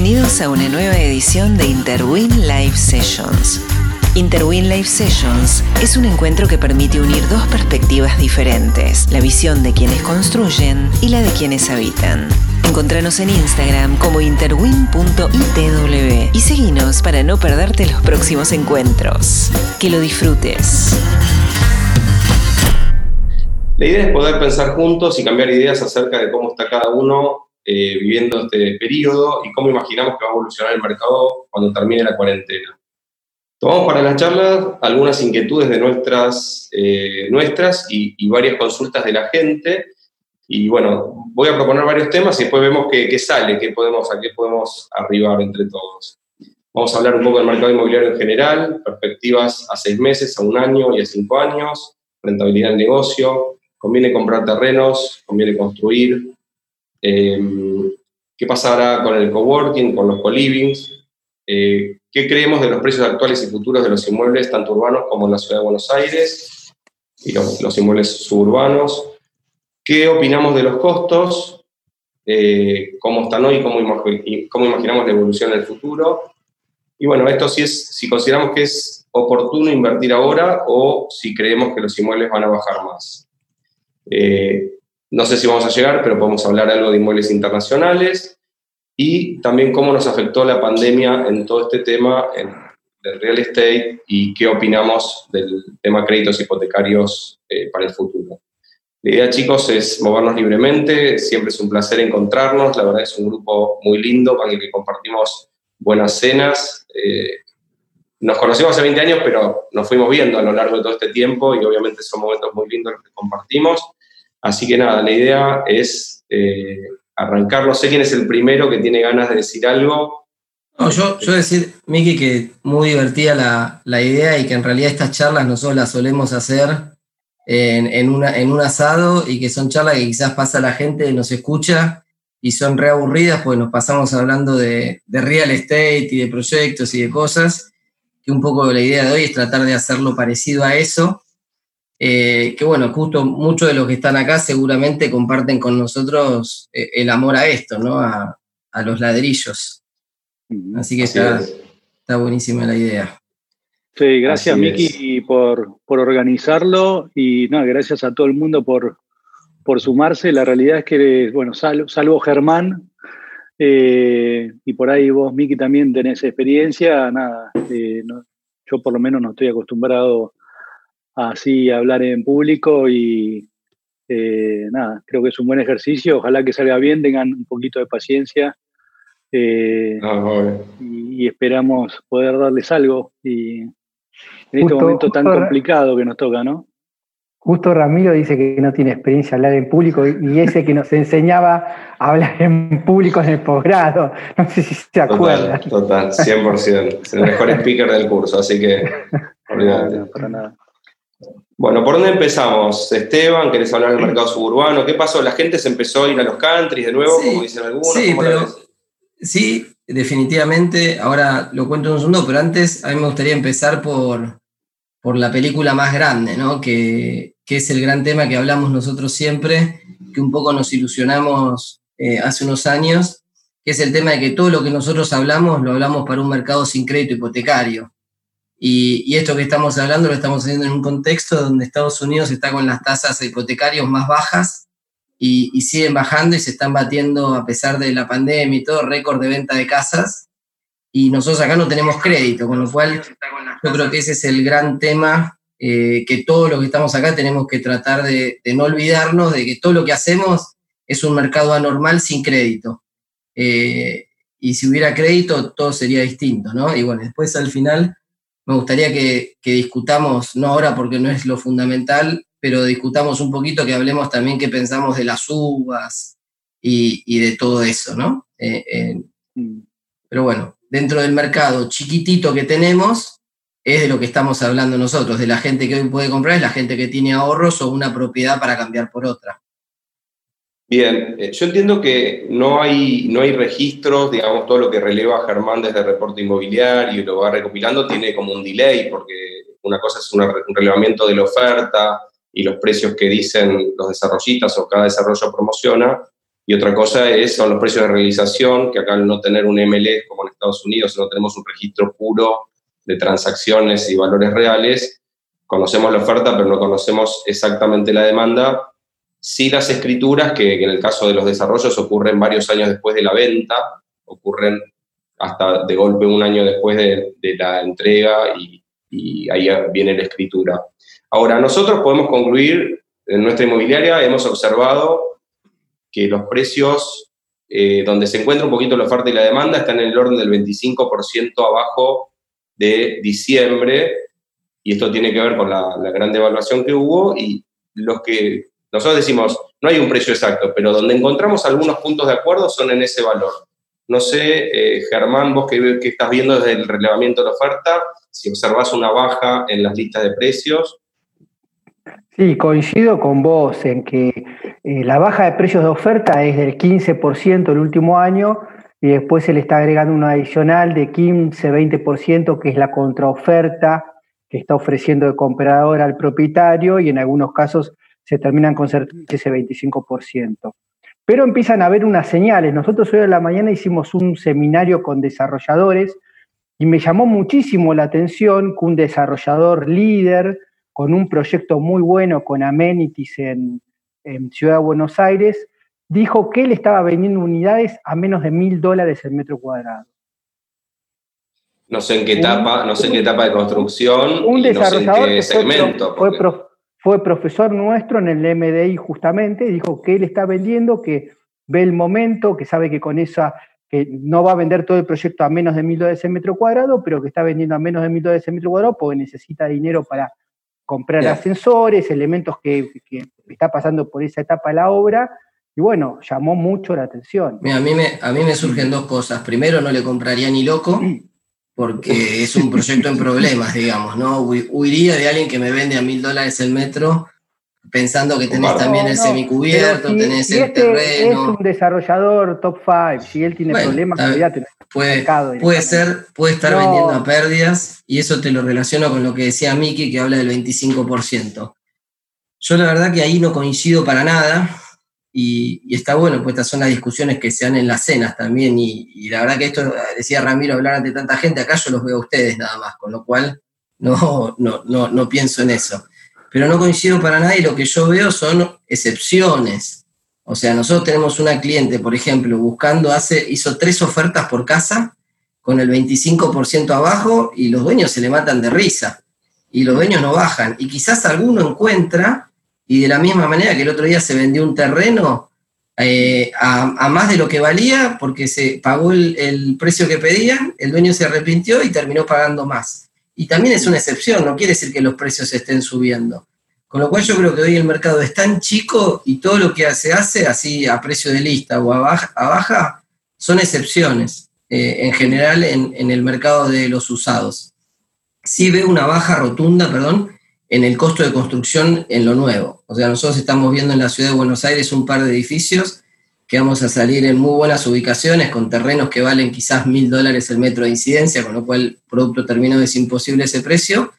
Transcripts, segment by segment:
Bienvenidos a una nueva edición de Interwin Live Sessions. Interwin Live Sessions es un encuentro que permite unir dos perspectivas diferentes, la visión de quienes construyen y la de quienes habitan. Encontranos en Instagram como interwin.itw y seguinos para no perderte los próximos encuentros. Que lo disfrutes. La idea es poder pensar juntos y cambiar ideas acerca de cómo está cada uno eh, viviendo este periodo y cómo imaginamos que va a evolucionar el mercado cuando termine la cuarentena. Tomamos para la charla algunas inquietudes de nuestras, eh, nuestras y, varias consultas de la gente. Y bueno, voy a proponer varios temas y después vemos qué, sale, qué podemos, a qué podemos arribar entre todos. Vamos a hablar un poco del mercado inmobiliario en general, perspectivas a seis meses, a un año y a cinco años, rentabilidad del negocio, conviene comprar terrenos, conviene construir, Em, qué pasará con el coworking, con los co-livings, eh, qué creemos de los precios actuales y futuros de los inmuebles, tanto urbanos como en la ciudad de Buenos Aires, y los, inmuebles suburbanos, qué opinamos de los costos, eh, cómo están hoy y cómo, imaginamos la evolución del futuro. Y bueno, esto sí es si consideramos que es oportuno invertir ahora o si creemos que los inmuebles van a bajar más. Eh, no sé si vamos a llegar, pero podemos hablar algo de inmuebles internacionales y también cómo nos afectó la pandemia en todo este tema del real estate y qué opinamos del tema créditos hipotecarios eh, para el futuro. La idea, chicos, es movernos libremente, siempre es un placer encontrarnos, la verdad es un grupo muy lindo con el que compartimos buenas cenas. Eh, nos conocimos hace 20 años, pero nos fuimos viendo a lo largo de todo este tiempo y obviamente son momentos muy lindos los que compartimos. Así que nada, la idea es eh, arrancar. No sé quién es el primero que tiene ganas de decir algo. No, yo, decir, Miki, que muy divertida la, idea y que en realidad estas charlas nosotros las solemos hacer en, una, en un asado y que son charlas que quizás pasa la gente, nos escucha y son reaburridas, pues nos pasamos hablando de, de real estate y de proyectos y de cosas, que un poco la idea de hoy es tratar de hacerlo parecido a eso eh, que bueno, justo muchos de los que están acá seguramente comparten con nosotros eh, el amor a esto, ¿no? A, los ladrillos. Así que está, está, buenísima la idea. Sí, gracias Miki por, por, organizarlo y no, gracias a todo el mundo por, por sumarse. La realidad es que, bueno, salvo, Germán, eh, y por ahí vos, Miki, también tenés experiencia, nada, yo por lo menos no estoy acostumbrado así hablar en público y eh, nada, creo que es un buen ejercicio, ojalá que salga bien, tengan un poquito de paciencia eh, ah, y, esperamos poder darles algo y en este momento tan complicado que nos toca, ¿no? Justo Ramiro dice que no tiene experiencia hablar en público y ese que nos enseñaba a hablar en público en el posgrado. No sé si se acuerda. Total, 100%. Es el mejor speaker del curso, así que olvídate. para nada. Bueno, ¿por dónde empezamos? Esteban, ¿querés hablar del mercado suburbano? ¿Qué pasó? ¿La gente se empezó a ir a los countries de nuevo, como dicen algunos? Sí, sí, definitivamente. Ahora lo cuento en un segundo, pero antes a mí me gustaría empezar por, por la película más grande, ¿no? Que, es el gran tema que hablamos nosotros siempre, que un poco nos ilusionamos eh, hace unos años, que es el tema de que todo lo que nosotros hablamos lo hablamos para un mercado sin crédito hipotecario. Y, esto que estamos hablando lo estamos haciendo en un contexto donde Estados Unidos está con las tasas hipotecarias más bajas y, siguen bajando y se están batiendo a pesar de la pandemia y todo, récord de venta de casas. Y nosotros acá no tenemos crédito, con lo cual yo creo que ese es el gran tema eh, que todos los que estamos acá tenemos que tratar de, no olvidarnos de que todo lo que hacemos es un mercado anormal sin crédito. Eh, y si hubiera crédito, todo sería distinto, ¿no? Y bueno, después al final me gustaría que, discutamos, no ahora porque no es lo fundamental, pero discutamos un poquito, que hablemos también qué pensamos de las uvas y, de todo eso, ¿no? Eh, eh, pero bueno, dentro del mercado chiquitito que tenemos, es de lo que estamos hablando nosotros, de la gente que hoy puede comprar, es la gente que tiene ahorros o una propiedad para cambiar por otra. Bien, eh, yo entiendo que no hay, no hay registros, digamos, todo lo que releva Germán desde el reporte inmobiliario y lo va recopilando tiene como un delay, porque una cosa es un relevamiento de la oferta y los precios que dicen los desarrollistas o cada desarrollo promociona, y otra cosa es, son los precios de realización, que acá al no tener un MLE como en Estados Unidos, no tenemos un registro puro de transacciones y valores reales, conocemos la oferta, pero no conocemos exactamente la demanda. Sí las escrituras, que, en el caso de los desarrollos ocurren varios años después de la venta, ocurren hasta de golpe un año después de, la entrega y, ahí viene la escritura. Ahora, nosotros podemos concluir, en nuestra inmobiliaria hemos observado que los precios eh, donde se encuentra un poquito la oferta y la demanda están en el orden del 25% abajo de diciembre, y esto tiene que ver con la, gran devaluación que hubo, y los que nosotros decimos, no hay un precio exacto, pero donde encontramos algunos puntos de acuerdo son en ese valor. No sé, eh, Germán, vos que, estás viendo desde el relevamiento de la oferta, si observás una baja en las listas de precios. Sí, coincido con vos en que eh, la baja de precios de oferta es del 15% el último año y después se le está agregando un adicional de 15-20% que es la contraoferta que está ofreciendo el comprador al propietario y en algunos casos se terminan con ese 25%. Pero empiezan a haber unas señales. Nosotros hoy en la mañana hicimos un seminario con desarrolladores y me llamó muchísimo la atención que un desarrollador líder con un proyecto muy bueno con amenities en, en Ciudad de Buenos Aires, dijo que él estaba vendiendo unidades a menos de mil dólares el metro cuadrado. No sé en qué etapa, no sé en qué etapa de construcción, un desarrollador qué segmento. Fue, fue, profesor nuestro en el MDI justamente, dijo que él está vendiendo, que ve el momento, que sabe que con esa, que no va a vender todo el proyecto a menos de mil dólares el metro cuadrado, pero que está vendiendo a menos de mil dólares el metro cuadrado porque necesita dinero para comprar ascensores, elementos que, está pasando por esa etapa de la obra, y bueno, llamó mucho la atención. a, mí me, a mí me surgen dos cosas. Primero, no le compraría ni loco, porque es un proyecto en problemas, digamos, ¿no? Huiría de alguien que me vende a mil dólares el metro pensando que tenés también el semicubierto, tenés el este terreno. Es un desarrollador top 5, si él tiene problemas, ya tenés puede, puede ser, puede estar vendiendo a pérdidas, y eso te lo relaciono con lo que decía Miki, que habla del 25%. Yo la verdad que ahí no coincido para nada, y, está bueno, pues estas son las discusiones que se dan en las cenas también, y, la verdad que esto, decía Ramiro, hablar ante tanta gente, acá yo los veo a ustedes nada más, con lo cual no, no, no, no pienso en eso pero no coincido para nada y lo que yo veo son excepciones. O sea, nosotros tenemos una cliente, por ejemplo, buscando, hace, hizo tres ofertas por casa con el 25% abajo y los dueños se le matan de risa y los dueños no bajan. Y quizás alguno encuentra y de la misma manera que el otro día se vendió un terreno eh, a, más de lo que valía porque se pagó el, precio que pedían, el dueño se arrepintió y terminó pagando más. Y también es una excepción, no quiere decir que los precios estén subiendo. Con lo cual yo creo que hoy el mercado es tan chico y todo lo que se hace así a precio de lista o a baja, son excepciones eh, en general en, el mercado de los usados. Sí veo una baja rotunda, perdón, en el costo de construcción en lo nuevo. O sea, nosotros estamos viendo en la ciudad de Buenos Aires un par de edificios que vamos a salir en muy buenas ubicaciones, con terrenos que valen quizás mil dólares el metro de incidencia, con lo cual el producto terminado es imposible ese precio,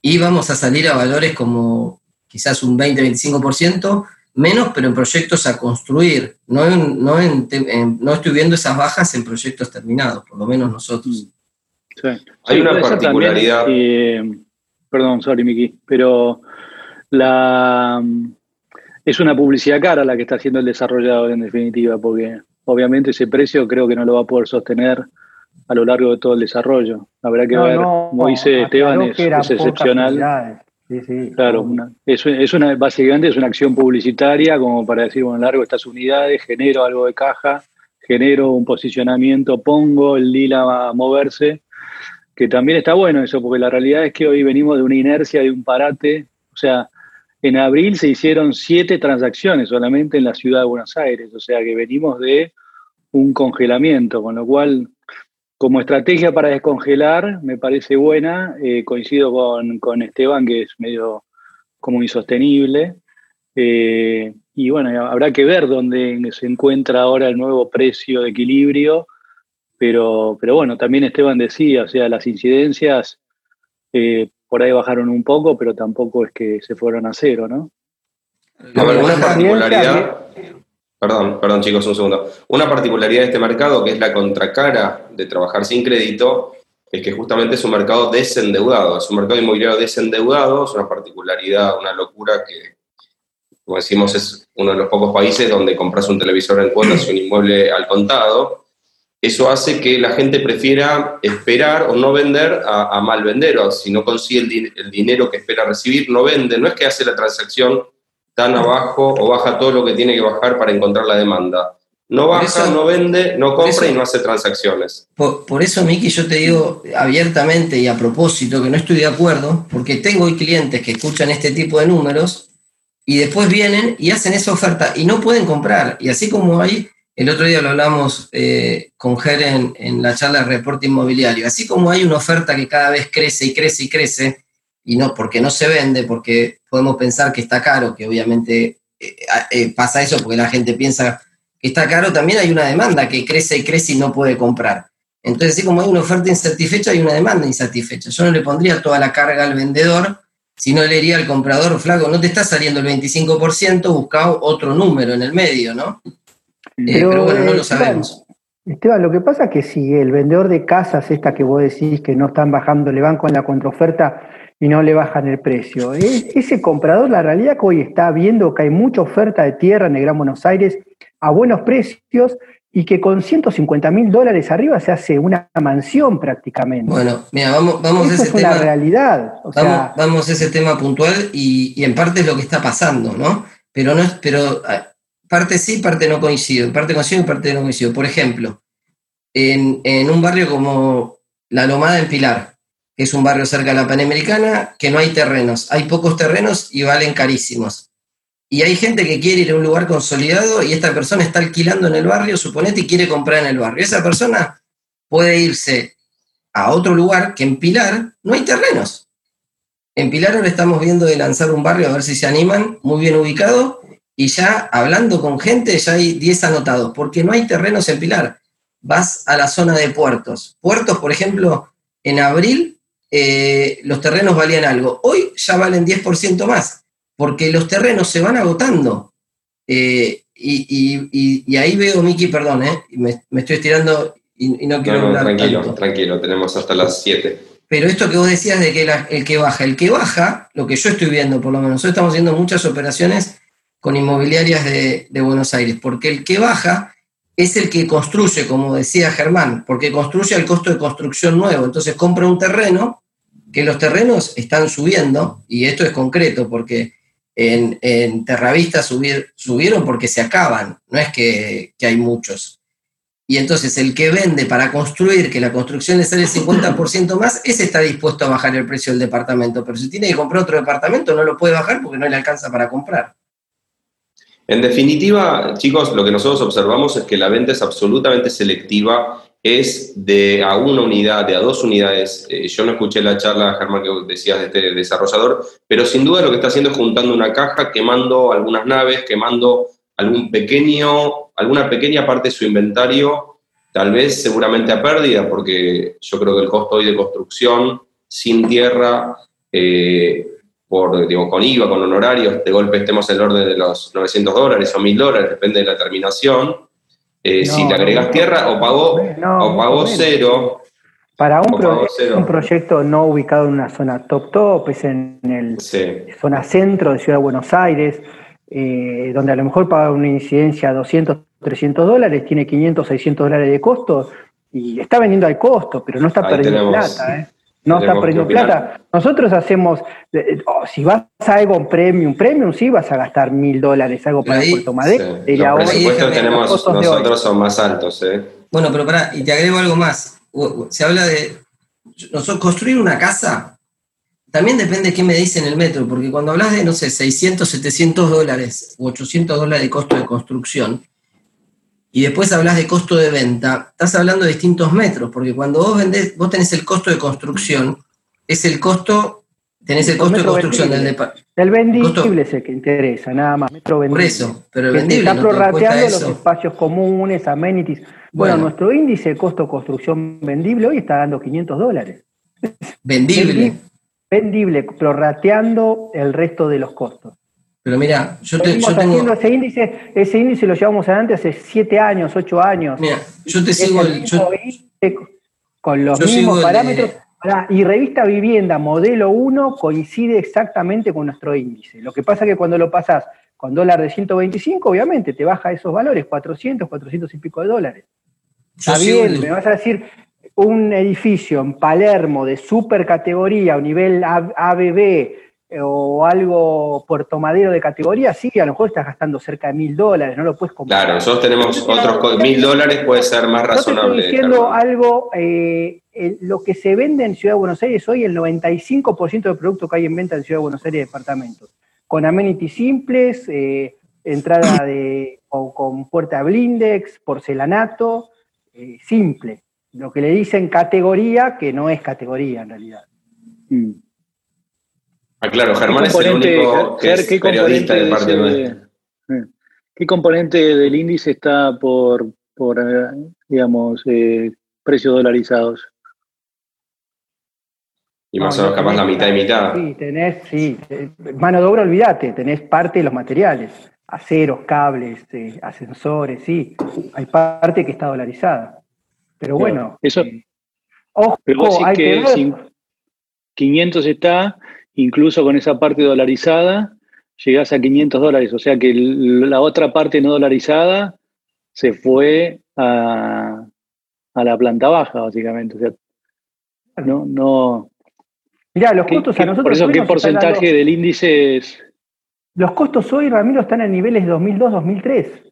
y vamos a salir a valores como quizás un 20-25% menos, pero en proyectos a construir. No, no, no estoy viendo esas bajas en proyectos terminados, por lo menos nosotros. Hay una particularidad. Eh, perdón, sorry, Miki, pero la es una publicidad cara la que está haciendo el desarrollador en definitiva, porque obviamente ese precio creo que no lo va a poder sostener a lo largo de todo el desarrollo. Habrá que ver, como dice Esteban, es, excepcional. Sí, sí, claro, es, es, una, básicamente es una acción publicitaria como para decir, bueno, largo estas unidades, genero algo de caja, genero un posicionamiento, pongo el lila a moverse, que también está bueno eso, porque la realidad es que hoy venimos de una inercia, de un parate, o sea, en abril se hicieron siete transacciones solamente en la ciudad de Buenos Aires, o sea que venimos de un congelamiento, con lo cual como estrategia para descongelar me parece buena, eh, coincido con, Esteban que es medio como insostenible, eh, y bueno, habrá que ver dónde se encuentra ahora el nuevo precio de equilibrio, pero, pero bueno, también Esteban decía, o sea, las incidencias eh, por ahí bajaron un poco, pero tampoco es que se fueron a cero, ¿no? alguna particularidad? Perdón, perdón chicos, un segundo. Una particularidad de este mercado, que es la contracara de trabajar sin crédito, es que justamente es un mercado desendeudado, es un mercado inmobiliario desendeudado, es una particularidad, una locura que, como decimos, es uno de los pocos países donde compras un televisor en cuotas y un inmueble al contado. Eso hace que la gente prefiera esperar o no vender a, mal vender, o si no consigue el, dinero que espera recibir, no vende. No es que hace la transacción tan abajo o baja todo lo que tiene que bajar para encontrar la demanda. No baja, no vende, no compra y no hace transacciones. Por, eso, Miki, yo te digo abiertamente y a propósito que no estoy de acuerdo, porque tengo clientes que escuchan este tipo de números y después vienen y hacen esa oferta y no pueden comprar. Y así como hay, el otro día lo hablamos eh, con Ger en, la charla de reporte inmobiliario, así como hay una oferta que cada vez crece y crece y crece, y no porque no se vende, porque podemos pensar que está caro, que obviamente eh, eh, pasa eso porque la gente piensa que está caro, también hay una demanda que crece y crece y no puede comprar. Entonces, así como hay una oferta insatisfecha, hay una demanda insatisfecha. Yo no le pondría toda la carga al vendedor, sino le diría al comprador, flaco, no te está saliendo el 25%, busca otro número en el medio, ¿no? Eh, pero, bueno, no lo sabemos. Esteban, lo que pasa es que si el vendedor de casas, esta que vos decís que no están bajando, le van con la contraoferta, y no le bajan el precio. Ese comprador, la realidad que hoy está viendo que hay mucha oferta de tierra en el Gran Buenos Aires a buenos precios y que con 150 mil dólares arriba se hace una mansión prácticamente. Bueno, mira, vamos, vamos a ese es tema. Una realidad. vamos, a ese tema puntual y, en parte es lo que está pasando, ¿no? Pero no es, pero ah, parte sí, parte no coincido, parte coincido y parte no coincido. Por ejemplo, en, en un barrio como La Lomada en Pilar, que es un barrio cerca de la Panamericana, que no hay terrenos. Hay pocos terrenos y valen carísimos. Y hay gente que quiere ir a un lugar consolidado y esta persona está alquilando en el barrio, suponete, y quiere comprar en el barrio. Esa persona puede irse a otro lugar que en Pilar no hay terrenos. En Pilar ahora estamos viendo de lanzar un barrio a ver si se animan, muy bien ubicado, y ya hablando con gente ya hay 10 anotados, porque no hay terrenos en Pilar. Vas a la zona de puertos. Puertos, por ejemplo, en abril eh, los terrenos valían algo. Hoy ya valen 10% más, porque los terrenos se van agotando. Eh, y, ahí veo, Miki, perdón, eh, me, estoy estirando y, no quiero hablar Tranquilo, tranquilo, tenemos hasta las 7. Pero esto que vos decías de que el que baja, el que baja, lo que yo estoy viendo por lo menos, nosotros estamos haciendo muchas operaciones con inmobiliarias de, Buenos Aires, porque el que baja es el que construye, como decía Germán, porque construye al costo de construcción nuevo. Entonces compra un terreno, que los terrenos están subiendo, y esto es concreto, porque en, Terravista subieron porque se acaban, no es que, hay muchos. Y entonces el que vende para construir, que la construcción le sale el 50% más, ese está dispuesto a bajar el precio del departamento. Pero si tiene que comprar otro departamento, no lo puede bajar porque no le alcanza para comprar. En definitiva, chicos, lo que nosotros observamos es que la venta es absolutamente selectiva, es de a una unidad, de a dos unidades. Eh, yo no escuché la charla, Germán, que decías de este desarrollador, pero sin duda lo que está haciendo es juntando una caja, quemando algunas naves, quemando algún pequeño, alguna pequeña parte de su inventario, tal vez seguramente a pérdida, porque yo creo que el costo hoy de construcción sin tierra eh, por, digo, con IVA, con honorarios, de golpe estemos en el orden de los 900 dólares o 1000 dólares, depende de la terminación. Eh, si te agregas tierra, o pagó, o pagó cero. Para un, proyecto no ubicado en una zona top top, es en el zona centro de Ciudad de Buenos Aires, eh, donde a lo mejor paga una incidencia 200, 300 dólares, tiene 500, 600 dólares de costo y está vendiendo al costo, pero no está perdiendo plata. ¿eh? No está perdiendo plata. Nosotros hacemos, eh, oh, si vas a algo premium, premium sí vas a gastar mil dólares, algo para Puerto Madero. Sí. Los presupuestos tenemos, nosotros son más altos. ¿eh? Bueno, pero pará, y te agrego algo más. Se habla de nosotros, construir una casa, también depende de qué me dicen el metro, porque cuando hablas de, no sé, 600, 700 dólares u 800 dólares de costo de construcción, y después hablas de costo de venta, estás hablando de distintos metros, porque cuando vos vendés, vos tenés el costo de construcción, es el costo, tenés el, costo de construcción del departamento. El vendible es el que interesa, nada más. Metro Por eso, pero el vendible. Está prorrateando los espacios comunes, amenities. Bueno, nuestro índice de costo de construcción vendible hoy está dando 500 dólares. Vendible. Vendible, prorrateando el resto de los costos. Pero mira, yo, te, yo tengo... ese índice, ese índice lo llevamos adelante hace siete años, ocho años. Mira, yo te sigo el, con los mismos parámetros. Y revista Vivienda modelo 1 coincide exactamente con nuestro índice. Lo que pasa es que cuando lo pasas con dólar de 125, obviamente te baja esos valores, 400, 400 y pico de dólares. Está bien, me vas a decir, un edificio en Palermo de super categoría, o nivel ABB, o algo Puerto Madero de categoría, sí, a lo mejor estás gastando cerca de mil dólares, no lo puedes comprar. Claro, nosotros tenemos otros mil dólares, puede ser más razonable. estoy diciendo algo, eh, lo que se vende en Ciudad de Buenos Aires hoy, el 95% del producto que hay en venta en Ciudad de Buenos Aires de departamentos, con amenities simples, eh, entrada de, o con puerta blindex, porcelanato, simple. Lo que le dicen categoría, que no es categoría en realidad. Mm. Ah, claro, Germán es el único que es periodista de parte eh, ¿Qué componente del índice está por, por eh, digamos, eh, precios dolarizados? Y más o menos capaz la mitad y mitad. Sí, tenés, sí. Mano de obra, olvídate, tenés parte de los materiales. Aceros, cables, ascensores, sí. Hay parte que está dolarizada. Pero bueno. Eso. ojo, hay que, 500 está incluso con esa parte dolarizada, llegás a 500 dólares. O sea que la otra parte no dolarizada se fue a, la planta baja, básicamente. O sea, no, no. Mirá, los costos a nosotros. Por eso, ¿qué porcentaje del índice es? Los costos hoy, Ramiro, están en niveles 2002-2003.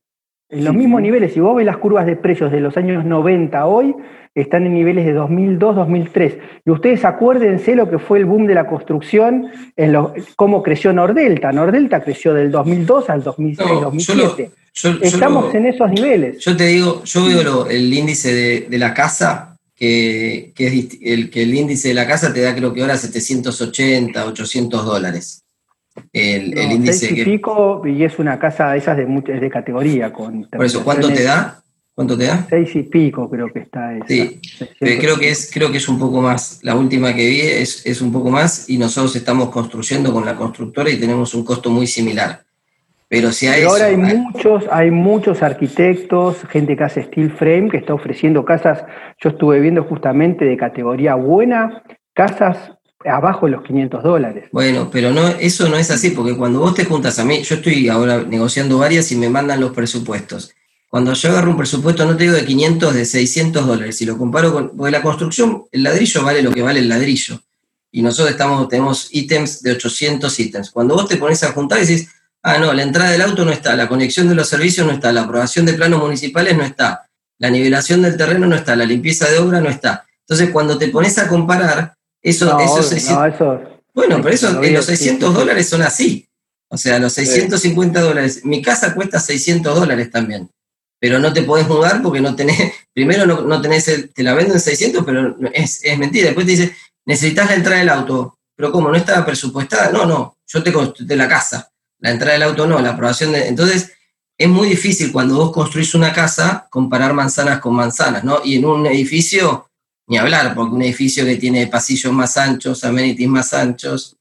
En los mismos niveles. Si vos ves las curvas de precios de los años 90 hoy, están en niveles de 2002-2003. Y ustedes acuérdense lo que fue el boom de la construcción, en cómo creció Nordelta. Nordelta creció del 2002 al 2006-2007. Estamos en esos niveles. Yo te digo, yo veo el índice de, la casa, que, es el, que el índice de la casa te da creo que ahora 780, 800 dólares. El, índice y pico, y es una casa esas de, de categoría. Con Por eso, ¿cuánto te da? ¿Cuánto te da? Seis y pico creo que está. Sí, creo que, es, creo que es un poco más. La última que vi es, es un poco más y nosotros estamos construyendo con la constructora y tenemos un costo muy similar. Pero si hay ahora hay, muchos, hay muchos arquitectos, gente que hace steel frame, que está ofreciendo casas. Yo estuve viendo justamente de categoría buena, casas abajo de los 500 dólares. Bueno, pero no, eso no es así, porque cuando vos te juntas a mí, yo estoy ahora negociando varias y me mandan los presupuestos. Cuando yo agarro un presupuesto, no te digo de 500, de 600 dólares, si lo comparo con, porque la construcción, el ladrillo vale lo que vale el ladrillo. Y nosotros estamos, tenemos ítems de 800 ítems. Cuando vos te pones a juntar y decís, ah, no, la entrada del auto no está, la conexión de los servicios no está, la aprobación de planos municipales no está, la nivelación del terreno no está, la limpieza de obra no está. Entonces, cuando te pones a comparar, eso, eso, bueno, pero eso, los 600 dólares son así. O sea, los 650 dólares. Mi casa cuesta 600 dólares también pero no te podés mudar porque no tenés, primero no, tenés, te la venden en 600, pero es, mentira. Después te dice, necesitas la entrada del auto, pero ¿cómo? ¿No estaba presupuestada? No, no, yo te construí la casa, la entrada del auto no, la aprobación de... Entonces, es muy difícil cuando vos construís una casa comparar manzanas con manzanas, ¿no? Y en un edificio, ni hablar, porque un edificio que tiene pasillos más anchos, amenities más anchos,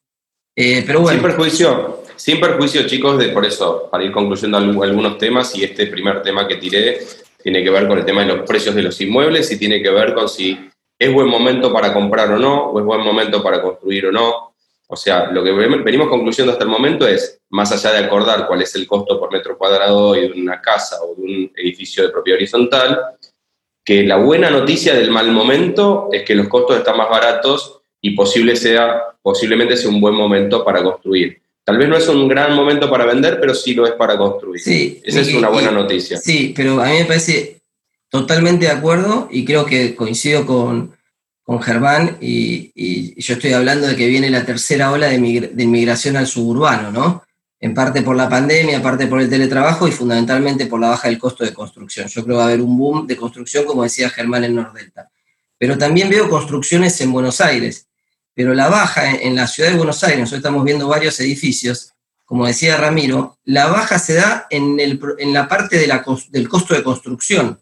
eh, pero bueno. Sin perjuicio, sin perjuicio, chicos, de por eso, para ir concluyendo algunos temas, y este primer tema que tiré tiene que ver con el tema de los precios de los inmuebles y tiene que ver con si es buen momento para comprar o no, o es buen momento para construir o no. O sea, lo que venimos concluyendo hasta el momento es, más allá de acordar cuál es el costo por metro cuadrado de una casa o de un edificio de propiedad horizontal, que la buena noticia del mal momento es que los costos están más baratos y posible sea, posiblemente sea un buen momento para construir. Tal vez no es un gran momento para vender, pero sí lo es para construir. Sí, Esa es una buena noticia. Sí, pero a mí me parece totalmente de acuerdo y creo que coincido con, con Germán y, yo estoy hablando de que viene la tercera ola de, de, inmigración al suburbano, ¿no? En parte por la pandemia, en parte por el teletrabajo y fundamentalmente por la baja del costo de construcción. Yo creo que va a haber un boom de construcción, como decía Germán en Nordelta. Pero también veo construcciones en Buenos Aires pero la baja en, la ciudad de Buenos Aires, nosotros estamos viendo varios edificios, como decía Ramiro, la baja se da en, la parte del costo de construcción,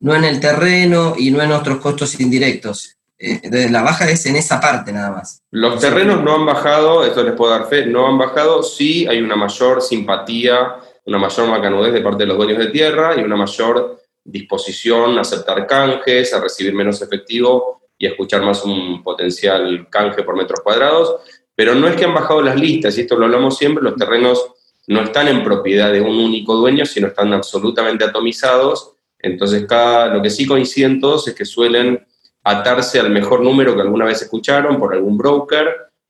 no en el terreno y no en otros costos indirectos. Entonces la baja es en esa parte nada más. Los terrenos no han bajado, esto les puedo dar fe, no han bajado, sí hay una mayor simpatía, una mayor macanudez de parte de los dueños de tierra y una mayor disposición a aceptar canjes, a recibir menos efectivo y a escuchar más un potencial canje por metros cuadrados, pero no es que han bajado las listas, y esto lo hablamos siempre, los terrenos no están en propiedad de un único dueño, sino están absolutamente atomizados, entonces cada, lo que sí coinciden todos es que suelen atarse al mejor número que alguna vez escucharon por algún broker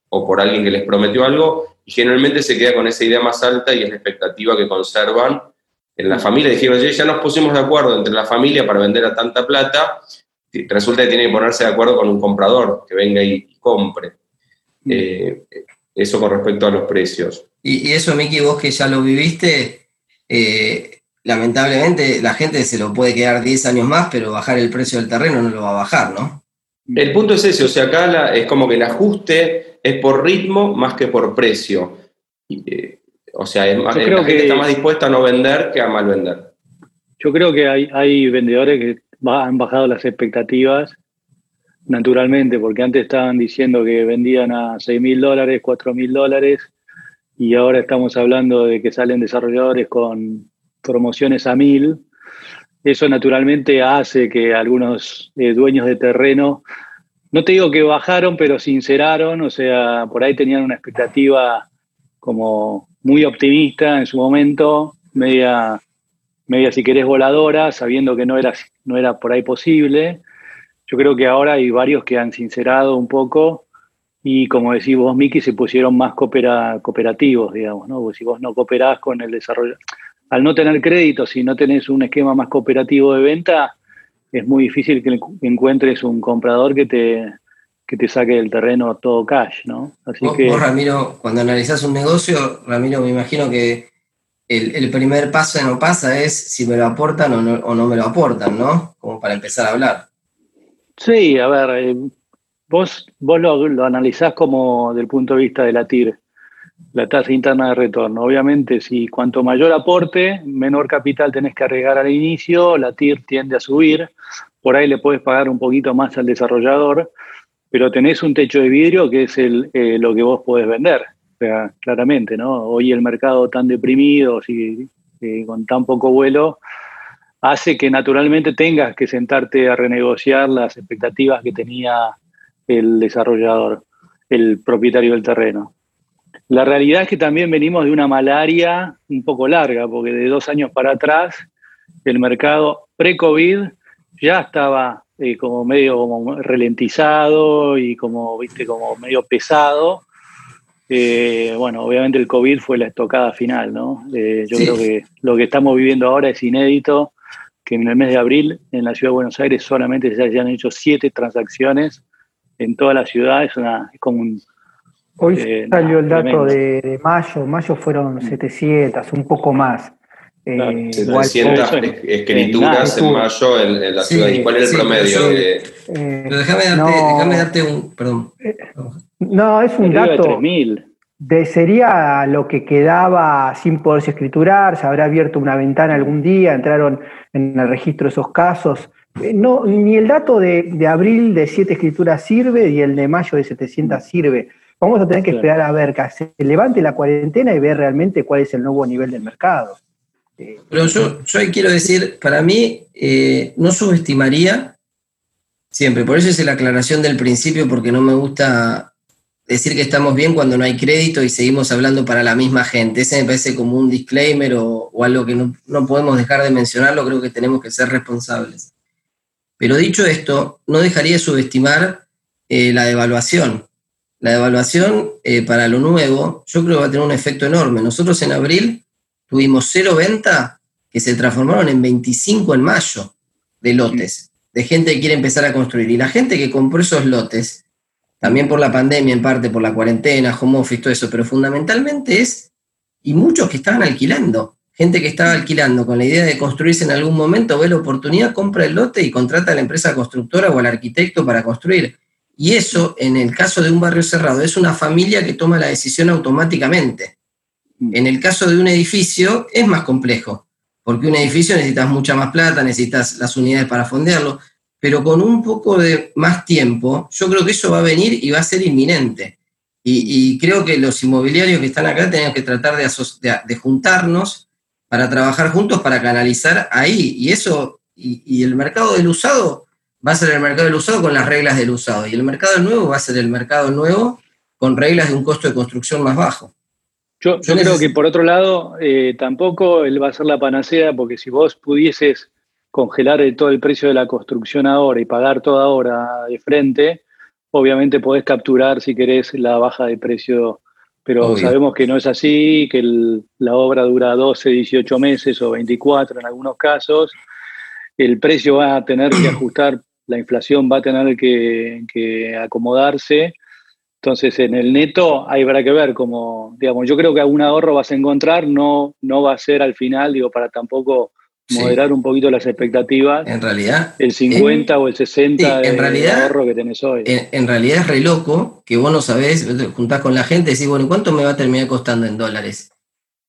o por alguien que les prometió algo, y generalmente se queda con esa idea más alta y es la expectativa que conservan en la familia. Dijeron, ya nos pusimos de acuerdo entre la familia para vender a tanta plata, resulta que tiene que ponerse de acuerdo con un comprador que venga y, compre. Mm. Eh, eso con respecto a los precios. Y, eso, Miki, vos que ya lo viviste, eh, lamentablemente la gente se lo puede quedar 10 años más, pero bajar el precio del terreno no lo va a bajar, ¿no? El punto es ese, o sea, acá es como que el ajuste es por ritmo más que por precio. Eh, o sea, la gente está más dispuesta a no vender que a mal vender. Yo creo que hay, hay vendedores que han bajado las expectativas naturalmente, porque antes estaban diciendo que vendían a 6 mil dólares, 4 mil dólares, y ahora estamos hablando de que salen desarrolladores con promociones a mil. Eso naturalmente hace que algunos eh, dueños de terreno, no te digo que bajaron, pero sinceraron, o sea, por ahí tenían una expectativa como muy optimista en su momento, media, media si querés voladora, sabiendo que no era, no era por ahí posible. Yo creo que ahora hay varios que han sincerado un poco y como decís vos, Miki, se pusieron más cooperativos, digamos, ¿no? Porque si vos no cooperás con el desarrollo, al no tener crédito, si no tenés un esquema más cooperativo de venta, es muy difícil que encuentres un comprador que te, que te saque del terreno todo cash, ¿no? Así que... vos, Ramiro, cuando analizás un negocio, Ramiro, me imagino que el, primer paso no pasa es si me lo aportan o no, o no me lo aportan, ¿no? Como para empezar a hablar. Sí, a ver, eh, vos, vos lo, analizás como del punto de vista de la TIR, la tasa interna de retorno. Obviamente, si cuanto mayor aporte, menor capital tenés que arriesgar al inicio, la TIR tiende a subir, por ahí le puedes pagar un poquito más al desarrollador, pero tenés un techo de vidrio que es el, eh, lo que vos podés vender, o sea, claramente, ¿no? Hoy el mercado tan deprimido, y, eh, con tan poco vuelo, hace que naturalmente tengas que sentarte a renegociar las expectativas que tenía el desarrollador, el propietario del terreno. La realidad es que también venimos de una malaria un poco larga, porque de dos años para atrás el mercado pre-COVID ya estaba eh, como medio como ralentizado y como, viste, como medio pesado. Eh, bueno, obviamente el COVID fue la estocada final, ¿no? Eh, yo creo que lo que estamos viviendo ahora es inédito que en el mes de abril en la ciudad de Buenos Aires solamente se hayan hecho siete transacciones en toda la ciudad, es, una, como un... Hoy eh, salió el dato de, mayo, mayo fueron 700, un poco más. Eh, 700 escrituras en mayo en, la ciudad. ¿Y cuál es el promedio? Eh, pero déjame darte, déjame darte un. Perdón. Eh, no, es un dato. De 3000 sería lo que quedaba sin poderse escriturar, se habrá abierto una ventana algún día, entraron en el registro esos casos. Eh, no, ni el dato de, abril de siete escrituras sirve y el de mayo de 700 sirve. Vamos a tener que esperar a ver que se levante la cuarentena y ver realmente cuál es el nuevo nivel del mercado. Eh, Pero yo, yo quiero decir, para mí eh, no subestimaría siempre, por eso es la aclaración del principio, porque no me gusta decir que estamos bien cuando no hay crédito y seguimos hablando para la misma gente. Ese me parece como un disclaimer o, algo que no, podemos dejar de mencionarlo, creo que tenemos que ser responsables. Pero dicho esto, no dejaría de subestimar eh, la devaluación. La devaluación eh, para lo nuevo, yo creo que va a tener un efecto enorme. Nosotros en abril tuvimos cero venta que se transformaron en 25 en mayo de lotes, de gente que quiere empezar a construir. Y la gente que compró esos lotes también por la pandemia, en parte por la cuarentena, home office, todo eso, pero fundamentalmente es, y muchos que estaban alquilando, gente que estaba alquilando con la idea de construirse en algún momento, ve la oportunidad, compra el lote y contrata a la empresa constructora o al arquitecto para construir. Y eso, en el caso de un barrio cerrado, es una familia que toma la decisión automáticamente. En el caso de un edificio es más complejo, porque un edificio necesitas mucha más plata, necesitas las unidades para fondearlo, pero con un poco de más tiempo, yo creo que eso va a venir y va a ser inminente. Y, creo que los inmobiliarios que están acá tenemos que tratar de, de, juntarnos para trabajar juntos para canalizar ahí. Y eso, y, el mercado del usado va a ser el mercado del usado con las reglas del usado. Y el mercado nuevo va a ser el mercado nuevo con reglas de un costo de construcción más bajo. Yo, creo que por otro lado, eh, tampoco él va a ser la panacea, porque si vos pudieses congelar todo el precio de la construcción ahora y pagar toda hora de frente, obviamente podés capturar, si querés, la baja de precio, pero sabemos que no es así, que la obra dura 12, 18 meses o 24 en algunos casos. El precio va a tener que ajustar, la inflación va a tener que, acomodarse. Entonces, en el neto habrá que ver cómo, digamos, yo creo que algún ahorro vas a encontrar, no, no va a ser al final, digo, para tampoco moderar un poquito las expectativas. En realidad. El 50 o el 60 de, ahorro que tenés hoy. En, realidad es re loco que vos no sabés, juntás con la gente y decís, bueno, ¿cuánto me va a terminar costando en dólares?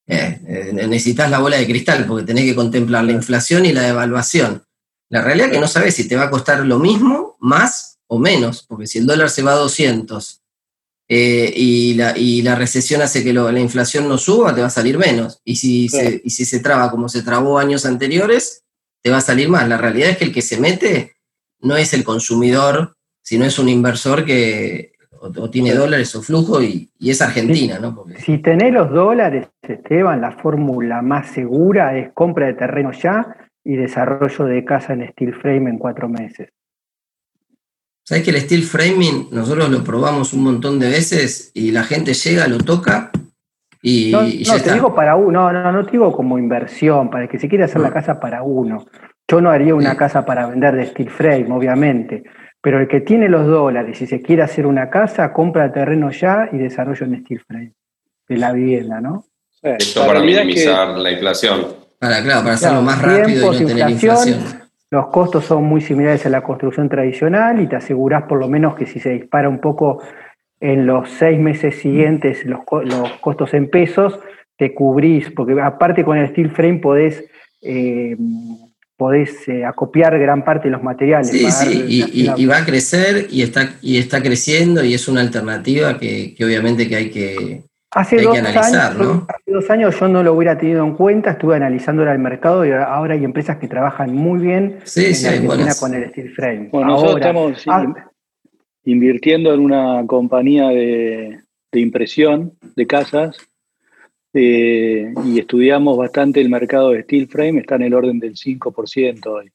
Eh, eh, necesitas la bola de cristal porque tenés que contemplar la inflación y la devaluación. La realidad es que no sabes si te va a costar lo mismo, más o menos, porque si el dólar se va a 200 eh, y, la, y, la, recesión hace que la inflación no suba, te va a salir menos. Y si, se, y si se traba como se trabó años anteriores, te va a salir más. La realidad es que el que se mete no es el consumidor, sino es un inversor que o, tiene dólares o flujo y, es Argentina. ¿no? Si tenés los dólares, Esteban, la fórmula más segura es compra de terreno ya y desarrollo de casa en steel frame en cuatro meses. ¿Sabes que el steel framing nosotros lo probamos un montón de veces y la gente llega, lo toca y, no, no te digo para uno, no, no, no te digo como inversión, para el que se quiera hacer la casa para uno. Yo no haría una casa para vender de steel frame, obviamente, pero el que tiene los dólares y se quiere hacer una casa, compra terreno ya y desarrolla un steel frame de la vivienda, ¿no? Esto para minimizar la inflación. Para, claro, para hacerlo más rápido y no tener inflación los costos son muy similares a la construcción tradicional y te asegurás por lo menos que si se dispara un poco en los seis meses siguientes los, costos en pesos, te cubrís, porque aparte con el steel frame podés, eh, podés eh, acopiar gran parte de los materiales. Sí, sí, y, va a crecer y está, y está creciendo y es una alternativa que obviamente que hay que, Hace dos, años, hace dos años yo no lo hubiera tenido en cuenta, estuve analizando el mercado y ahora hay empresas que trabajan muy bien en con el steel frame. Bueno, nosotros estamos ah. invirtiendo en una compañía de, impresión de casas eh, y estudiamos bastante el mercado de steel frame, está en el orden del 5% hoy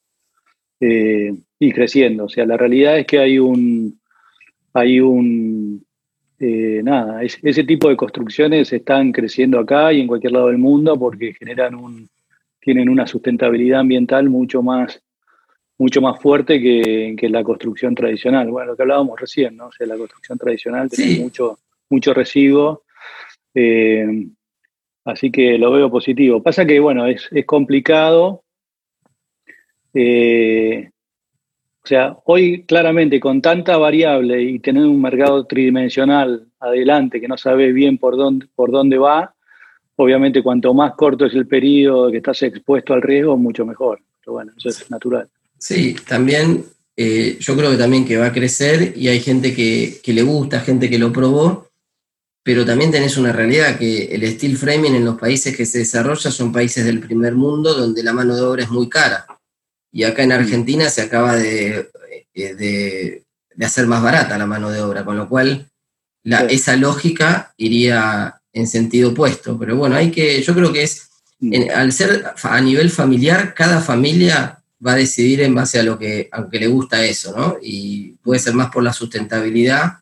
eh, y creciendo. O sea, la realidad es que hay un, hay un eh, nada, ese tipo de construcciones están creciendo acá y en cualquier lado del mundo porque generan un, tienen una sustentabilidad ambiental mucho más, mucho más fuerte que, la construcción tradicional. Bueno, lo que hablábamos recién, ¿no? O sea, la construcción tradicional tiene mucho, mucho residuo. Eh, así que lo veo positivo. Pasa que, bueno, es, complicado. Eh, o sea, hoy claramente con tanta variable y tener un mercado tridimensional adelante que no sabes bien por dónde, por dónde va, obviamente cuanto más corto es el periodo que estás expuesto al riesgo, mucho mejor. Pero bueno, eso es natural. Sí, también eh, yo creo que también que va a crecer y hay gente que, que le gusta, gente que lo probó, pero también tenés una realidad que el steel framing en los países que se desarrolla son países del primer mundo donde la mano de obra es muy cara y acá en Argentina se acaba de, eh, de, hacer más barata la mano de obra, con lo cual esa lógica iría en sentido opuesto. Pero bueno, hay que, yo creo que es, mm. al ser a nivel familiar, cada familia va a decidir en base a lo que, aunque le gusta eso, ¿no? Y puede ser más por la sustentabilidad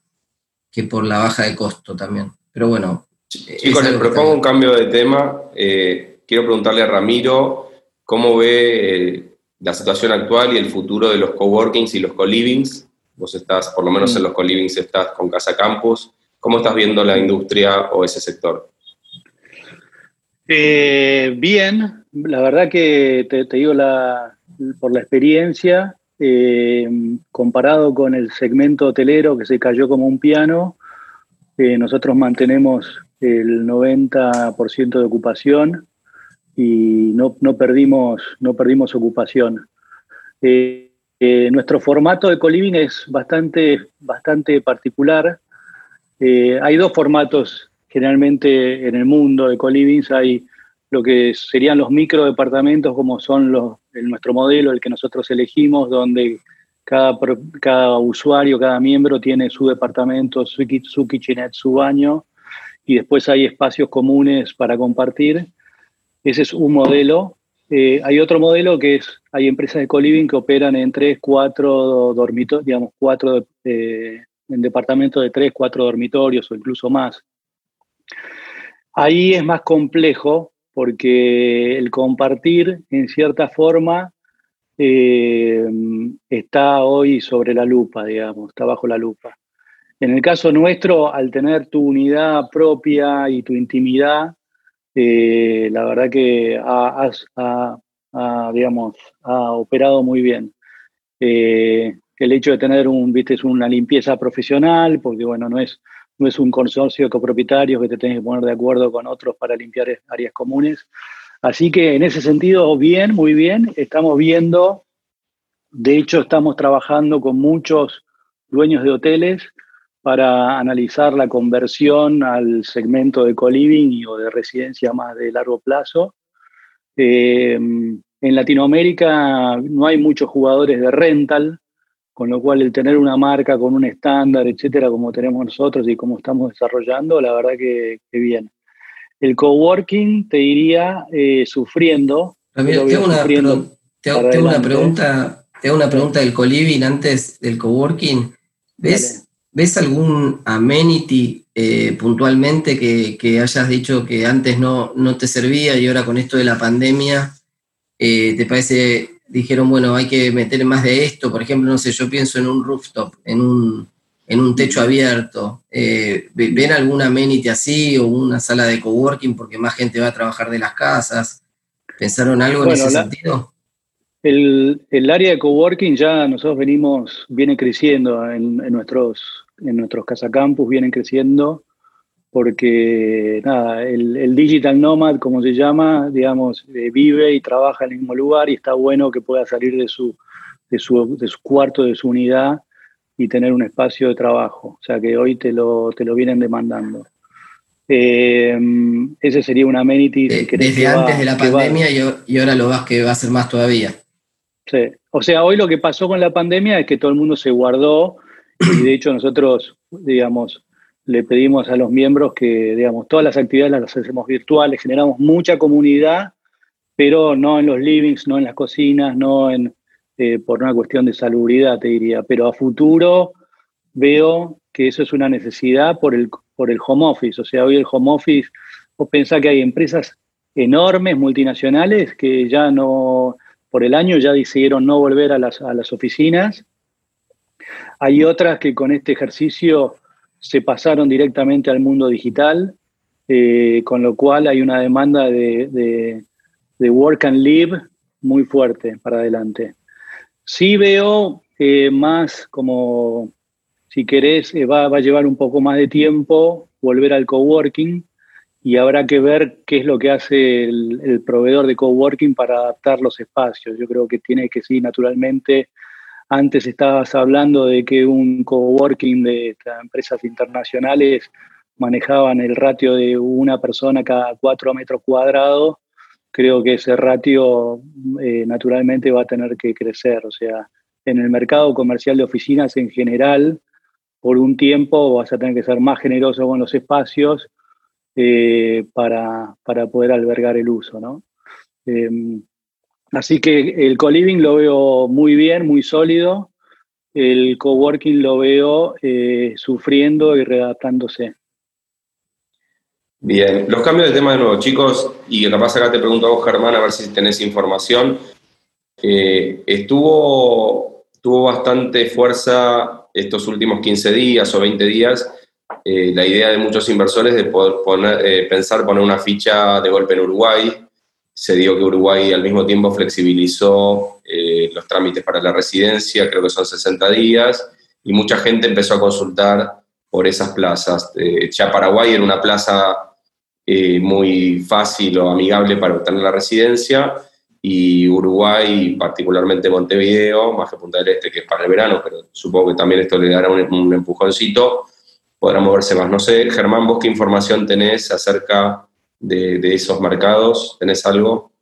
que por la baja de costo también. Pero bueno. Chicos, les propongo un cambio de tema. Eh, quiero preguntarle a Ramiro cómo ve la situación actual y el futuro de los coworkings y los co-livings. Vos estás, por lo menos en los co-livings, estás con Casa Campus. ¿Cómo estás viendo la industria o ese sector? Eh, bien, la verdad que te, digo la, por la experiencia, eh, comparado con el segmento hotelero que se cayó como un piano, eh, nosotros mantenemos el 90% de ocupación y no, perdimos, no perdimos ocupación. Eh, nuestro formato de co-living es bastante, bastante particular. hay dos formatos generalmente en el mundo de co-livings. Hay lo que serían los micro departamentos, como son los, nuestro modelo, el que nosotros elegimos, donde cada, cada usuario, cada miembro tiene su departamento, su, su kitchenette, su baño, y después hay espacios comunes para compartir. Ese es un modelo. Eh, hay otro modelo que es, hay empresas de co-living que operan en tres, cuatro dormitorios, digamos, cuatro en departamentos de tres, cuatro dormitorios o incluso más. Ahí es más complejo porque el compartir, en cierta forma, eh, está hoy sobre la lupa, digamos, está bajo la lupa. En el caso nuestro, al tener tu unidad propia y tu intimidad, eh, la verdad que ha, digamos, ha operado muy bien. Eh, el hecho de tener un, ¿viste? una limpieza profesional, porque bueno, no es, no es un consorcio de copropietarios que te tenés que poner de acuerdo con otros para limpiar áreas comunes. Así que en ese sentido, bien, muy bien. Estamos viendo, de hecho, estamos trabajando con muchos dueños de hoteles para analizar la conversión al segmento de co-living o de residencia más de largo plazo. Eh, en Latinoamérica no hay muchos jugadores de rental, con lo cual el tener una marca con un estándar, etcétera, como tenemos nosotros y como estamos desarrollando, la verdad que, bien. El coworking te iría eh, sufriendo. tengo, una, pregunta, tengo una pregunta del co-living antes del coworking. ¿Ves, ¿Ves algún amenity eh, puntualmente que, hayas dicho que antes no, no, te servía y ahora con esto de la pandemia, eh, te parece, dijeron, bueno, hay que meter más de esto? Por ejemplo, no sé, yo pienso en un rooftop, en un, en un techo abierto. Eh, ¿Ven algún amenity así o una sala de coworking porque más gente va a trabajar de las casas? ¿Pensaron algo en ese sentido? El, el, área de coworking ya nosotros venimos, viene creciendo en, en nuestros en nuestros casacampus vienen creciendo porque nada, el, digital nomad, como se llama, digamos, eh, vive y trabaja en el mismo lugar y está bueno que pueda salir de su, de su, de su cuarto, de su unidad y tener un espacio de trabajo. O sea que hoy te lo, te lo vienen demandando. Eh, ese sería un amenity. Desde antes de la pandemia y, ahora lo vas que va a ser más todavía. Sí. O sea, hoy lo que pasó con la pandemia es que todo el mundo se guardó y de hecho nosotros, digamos, le pedimos a los miembros que, digamos, todas las actividades las hacemos virtuales, generamos mucha comunidad, pero no en los livings, no en las cocinas, no en, eh, por una cuestión de salubridad, te diría. Pero a futuro veo que eso es una necesidad por el, por el home office. O sea, hoy el home office, vos pensás que hay empresas enormes, multinacionales, que ya no, por el año ya decidieron no volver a las, a las oficinas hay otras que con este ejercicio se pasaron directamente al mundo digital, eh, con lo cual hay una demanda de, work and live muy fuerte para adelante. Sí veo eh, más como, si querés, eh, va, a llevar un poco más de tiempo volver al coworking y habrá que ver qué es lo que hace el, el proveedor de coworking para adaptar los espacios. Yo creo que tiene que sí, naturalmente, antes estabas hablando de que un coworking de empresas internacionales manejaban el ratio de una persona cada cuatro metros cuadrados. Creo que ese ratio eh, naturalmente va a tener que crecer. O sea, en el mercado comercial de oficinas en general, por un tiempo vas a tener que ser más generoso con los espacios eh, para, poder albergar el uso, ¿no? Em, Así que el co-living lo veo muy bien, muy sólido. El coworking lo veo eh, sufriendo y readaptándose. Bien, los cambios de tema de nuevo, chicos, y capaz acá te pregunto a vos, Germán, a ver si tenés información. Eh, estuvo, tuvo bastante fuerza estos últimos 15 días o 20 días eh, la idea de muchos inversores de poder pensar poner una ficha de golpe en Uruguay, se dio que Uruguay al mismo tiempo flexibilizó eh, los trámites para la residencia, creo que son 60 días, y mucha gente empezó a consultar por esas plazas. Eh, ya Paraguay era una plaza eh, muy fácil o amigable para obtener la residencia, y Uruguay, particularmente Montevideo, más que Punta del Este, que es para el verano, pero supongo que también esto le dará un, empujoncito, podrá moverse más. No sé, Germán, vos qué información tenés acerca de, esos mercados, ¿tenés algo?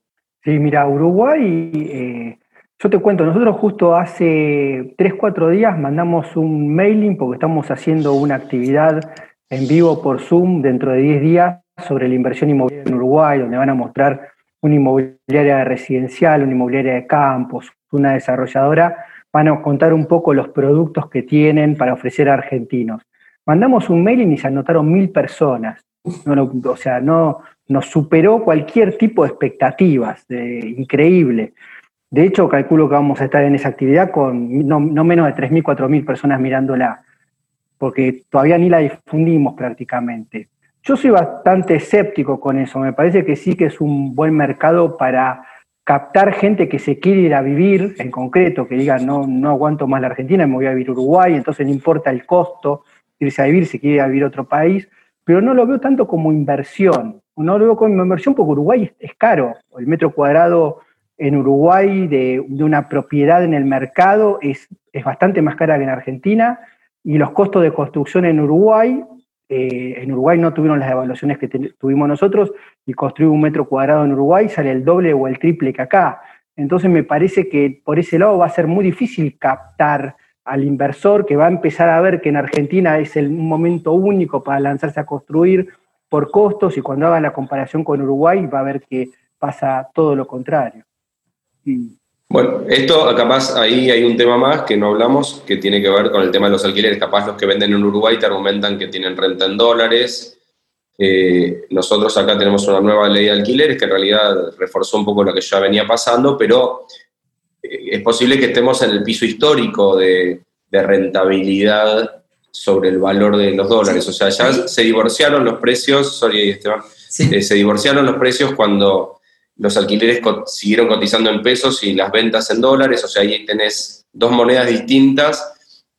Sí, mira, Uruguay, eh, yo te cuento, nosotros justo hace 3, 4 días mandamos un mailing porque estamos haciendo una actividad en vivo por Zoom dentro de 10 días sobre la inversión inmobiliaria en Uruguay, donde van a mostrar una inmobiliaria residencial, una inmobiliaria de campos, una desarrolladora, van a contar un poco los productos que tienen para ofrecer a argentinos. Mandamos un mailing y se anotaron mil personas. O sea, no, nos superó cualquier tipo de expectativas, increíble. De hecho, calculo que vamos a estar en esa actividad con no, no menos de 3.000, 4.000 personas mirándola, porque todavía ni la difundimos prácticamente. Yo soy bastante escéptico con eso, me parece que sí que es un buen mercado para captar gente que se quiere ir a vivir, en concreto, que diga, no, no aguanto más la Argentina, me voy a vivir a Uruguay, entonces no importa el costo, irse a vivir, si quiere ir a vivir a otro país, pero no lo veo tanto como inversión, no lo veo como inversión porque Uruguay es, caro, el metro cuadrado en Uruguay de, una propiedad en el mercado es, es bastante más cara que en Argentina y los costos de construcción en Uruguay eh, en Uruguay no tuvieron las evaluaciones que tuvimos nosotros y construir un metro cuadrado en Uruguay sale el doble o el triple que acá. Entonces me parece que por ese lado va a ser muy difícil captar al inversor que va a empezar a ver que en Argentina es el, momento único para lanzarse a construir por costos y cuando haga la comparación con Uruguay va a ver que pasa todo lo contrario. Bueno, esto capaz ahí hay un tema más que no hablamos, que tiene que ver con el tema de los alquileres. Capaz los que venden en Uruguay te argumentan que tienen renta en dólares. Eh, nosotros acá tenemos una nueva ley de alquileres que en realidad reforzó un poco lo que ya venía pasando, pero es posible que estemos en el piso histórico de, rentabilidad sobre el valor de los dólares. O sea, ya se divorciaron los precios, sorry Esteban, eh, se divorciaron los precios cuando los alquileres siguieron cotizando en pesos y las ventas en dólares, o sea, ahí tenés dos monedas distintas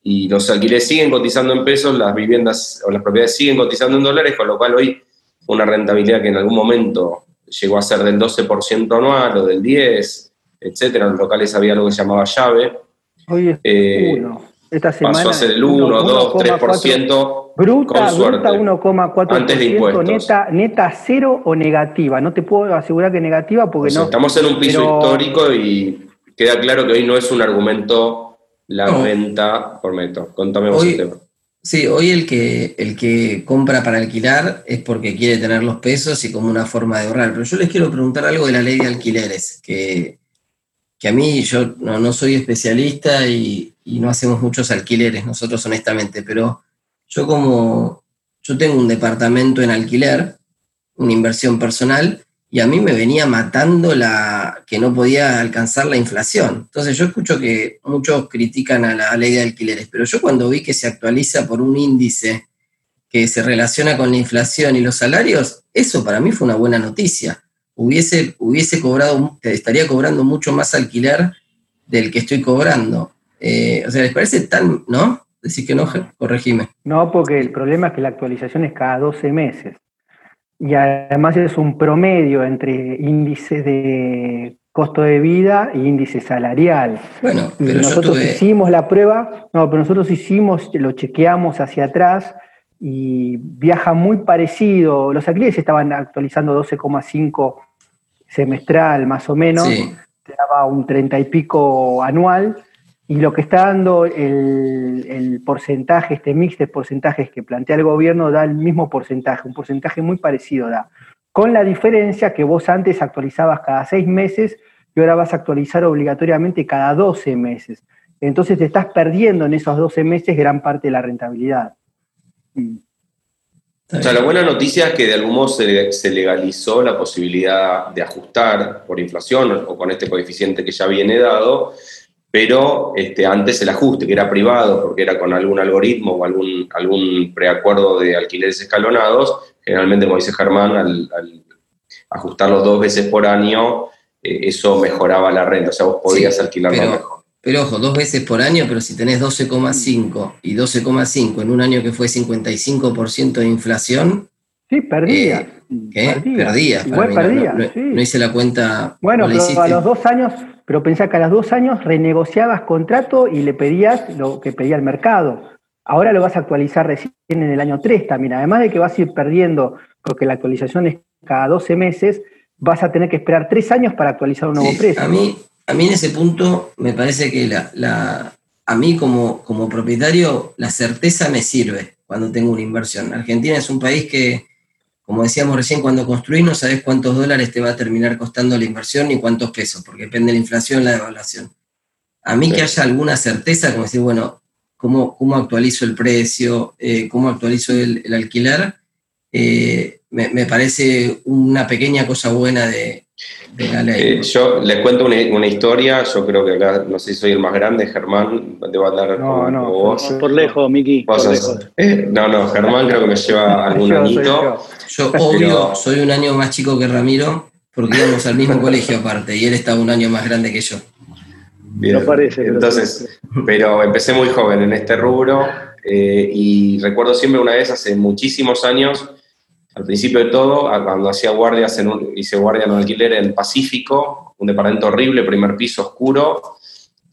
y los alquileres siguen cotizando en pesos, las viviendas o las propiedades siguen cotizando en dólares, con lo cual hoy una rentabilidad que en algún momento llegó a ser del 12% anual o del 10%, etcétera, en los locales había algo que se llamaba llave. Hoy es eh, uno. Esta semana pasó a ser el 1, 2, 3%. Bruta, bruta 1,4%, neta, neta cero o negativa. No te puedo asegurar que negativa porque no. Estamos en un piso histórico y queda claro que hoy no es un argumento la venta por metro. Contame vos el tema. Sí, hoy el que, el que compra para alquilar es porque quiere tener los pesos y como una forma de ahorrar. Pero yo les quiero preguntar algo de la ley de alquileres, que, que a mí yo no, soy especialista y, y no hacemos muchos alquileres nosotros honestamente, pero yo como yo tengo un departamento en alquiler, una inversión personal, y a mí me venía matando la que no podía alcanzar la inflación. Entonces yo escucho que muchos critican a la ley de alquileres, pero yo cuando vi que se actualiza por un índice que se relaciona con la inflación y los salarios, eso para mí fue una buena noticia. Hubiese, hubiese cobrado, estaría cobrando mucho más alquiler del que estoy cobrando. Eh, o sea, ¿les parece tan, no? Decir que no, corregime. No, porque el problema es que la actualización es cada 12 meses. Y además es un promedio entre índices de costo de vida y índice salarial. Bueno, pero nosotros hicimos la prueba, no, pero nosotros hicimos, lo chequeamos hacia atrás y viaja muy parecido. Los alquileres estaban actualizando 12,5 semestral más o menos, te daba un 30 y pico anual y lo que está dando el, porcentaje, este mix de porcentajes que plantea el gobierno, da el mismo porcentaje, un porcentaje muy parecido da. Con la diferencia que vos antes actualizabas cada seis meses y ahora vas a actualizar obligatoriamente cada 12 meses. Entonces te estás perdiendo en esos 12 meses gran parte de la rentabilidad. O sea, la buena noticia es que de algún modo se legalizó la posibilidad de ajustar por inflación o con este coeficiente que ya viene dado, pero este, antes el ajuste, que era privado, porque era con algún algoritmo o algún, algún preacuerdo de alquileres escalonados, generalmente, como dice Germán, al, ajustarlos dos veces por año, eh, eso mejoraba la renta, o sea, vos podías alquilarlo mejor. Pero ojo, dos veces por año, pero si tenés 12,5 y 12,5 en un año que fue 55% de inflación, Sí, perdía. Eh, ¿Qué? Perdía. Igual perdía. No, hice la cuenta. Bueno, pero a los dos años, pero pensá que a los dos años renegociabas contrato y le pedías lo que pedía el mercado. Ahora lo vas a actualizar recién en el año 3 también. Además de que vas a ir perdiendo, porque la actualización es cada 12 meses, vas a tener que esperar tres años para actualizar un nuevo precio. A mí, a mí en ese punto me parece que la, a mí como, como propietario la certeza me sirve cuando tengo una inversión. Argentina es un país que, como decíamos recién, cuando construís no sabes cuántos dólares te va a terminar costando la inversión ni cuántos pesos, porque depende de la inflación, la devaluación. A mí que haya alguna certeza, como decir, bueno, ¿cómo, cómo actualizo el precio? Eh, ¿Cómo actualizo el, alquiler? Eh, me, parece una pequeña cosa buena de, eh, yo les cuento una, historia, yo creo que acá, no sé si soy el más grande, Germán, te va a dar no, no, vos. Por, lejos, Miki. Eh, no, no, Germán creo que me lleva algún añito. Yo, obvio, soy un año más chico que Ramiro, porque íbamos al mismo colegio aparte, y él está un año más grande que yo. Bien. No parece. Entonces, pero empecé muy joven en este rubro, eh, y recuerdo siempre una vez, hace muchísimos años, al principio de todo, cuando hacía guardias, en un, hice guardia en un alquiler en Pacífico, un departamento horrible, primer piso oscuro,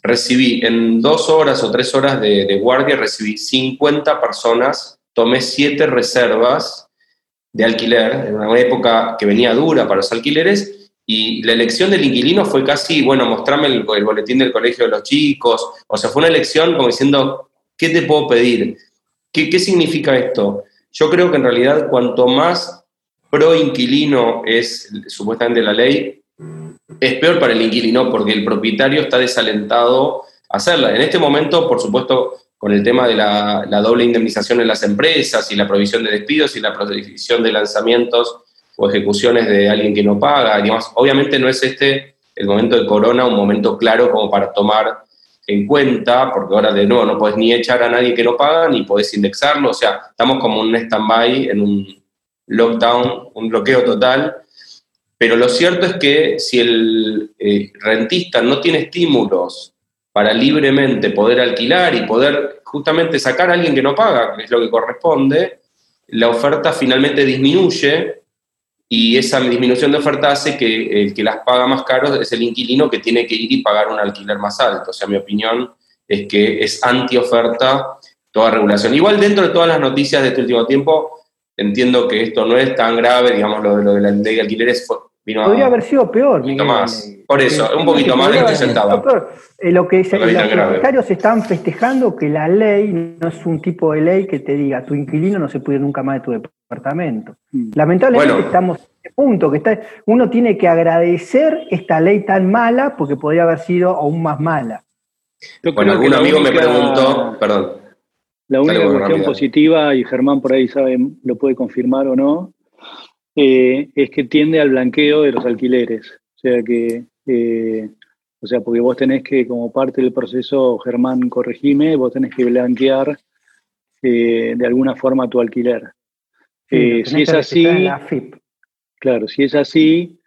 recibí en dos horas o tres horas de, guardia, recibí 50 personas, tomé siete reservas de alquiler, en una época que venía dura para los alquileres, y la elección del inquilino fue casi, bueno, mostrarme el, boletín del colegio de los chicos, o sea, fue una elección como diciendo, ¿qué te puedo pedir? ¿Qué, qué significa esto? Yo creo que en realidad cuanto más pro inquilino es supuestamente la ley, es peor para el inquilino porque el propietario está desalentado a hacerla. En este momento, por supuesto, con el tema de la, doble indemnización en las empresas y la provisión de despidos y la provisión de lanzamientos o ejecuciones de alguien que no paga, digamos, obviamente no es este el momento de corona un momento claro como para tomar en cuenta, porque ahora de nuevo no puedes ni echar a nadie que no paga, ni podés indexarlo, o sea, estamos como un stand-by, en un lockdown, un bloqueo total, pero lo cierto es que si el eh, rentista no tiene estímulos para libremente poder alquilar y poder justamente sacar a alguien que no paga, que es lo que corresponde, la oferta finalmente disminuye y esa disminución de oferta hace que el que las paga más caro es el inquilino que tiene que ir y pagar un alquiler más alto. O sea, mi opinión es que es anti-oferta toda regulación. Igual dentro de todas las noticias de este último tiempo, entiendo que esto no es tan grave, digamos, lo, de la ley de alquileres Podría haber sido peor. Un más. Por eso, un poquito más de lo que sentaba. Eh, lo que los comentarios están festejando que la ley no es un tipo de ley que te diga tu inquilino no se puede ir nunca más de tu departamento. Mm. Lamentablemente estamos en este punto, que está, uno tiene que agradecer esta ley tan mala porque podría haber sido aún más mala. bueno, algún amigo me preguntó, perdón. La única cuestión positiva, y Germán por ahí sabe, lo puede confirmar o no, eh, es que tiende al blanqueo de los alquileres. O sea que, eh, o sea, porque vos tenés que, como parte del proceso, Germán, corregime, vos tenés que blanquear eh, de alguna forma tu alquiler. si es así, claro, si es así,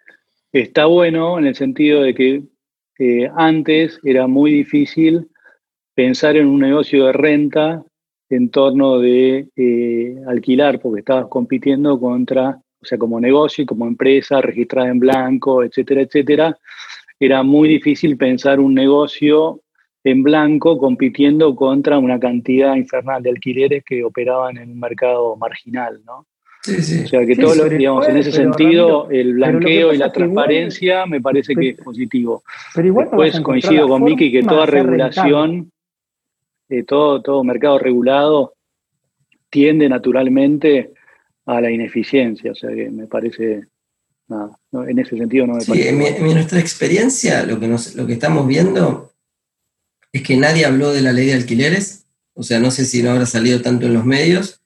está bueno en el sentido de que antes era muy difícil pensar en un negocio de renta en torno de alquilar, porque estabas compitiendo contra o sea, como negocio y como empresa registrada en blanco, etcétera, etcétera, era muy difícil pensar un negocio en blanco compitiendo contra una cantidad infernal de alquileres que operaban en un mercado marginal, ¿no? Sí, sí. O sea que todo lo, digamos, en ese sentido, el blanqueo y la transparencia me parece que es positivo. Pero igual Después coincido con Miki que toda regulación, eh, todo, todo mercado regulado tiende naturalmente a la ineficiencia. O sea que me parece, nada, en ese sentido no me parece. En, nuestra experiencia, lo que, lo que estamos viendo es que nadie habló de la ley de alquileres, o sea, no sé si no habrá salido tanto en los medios,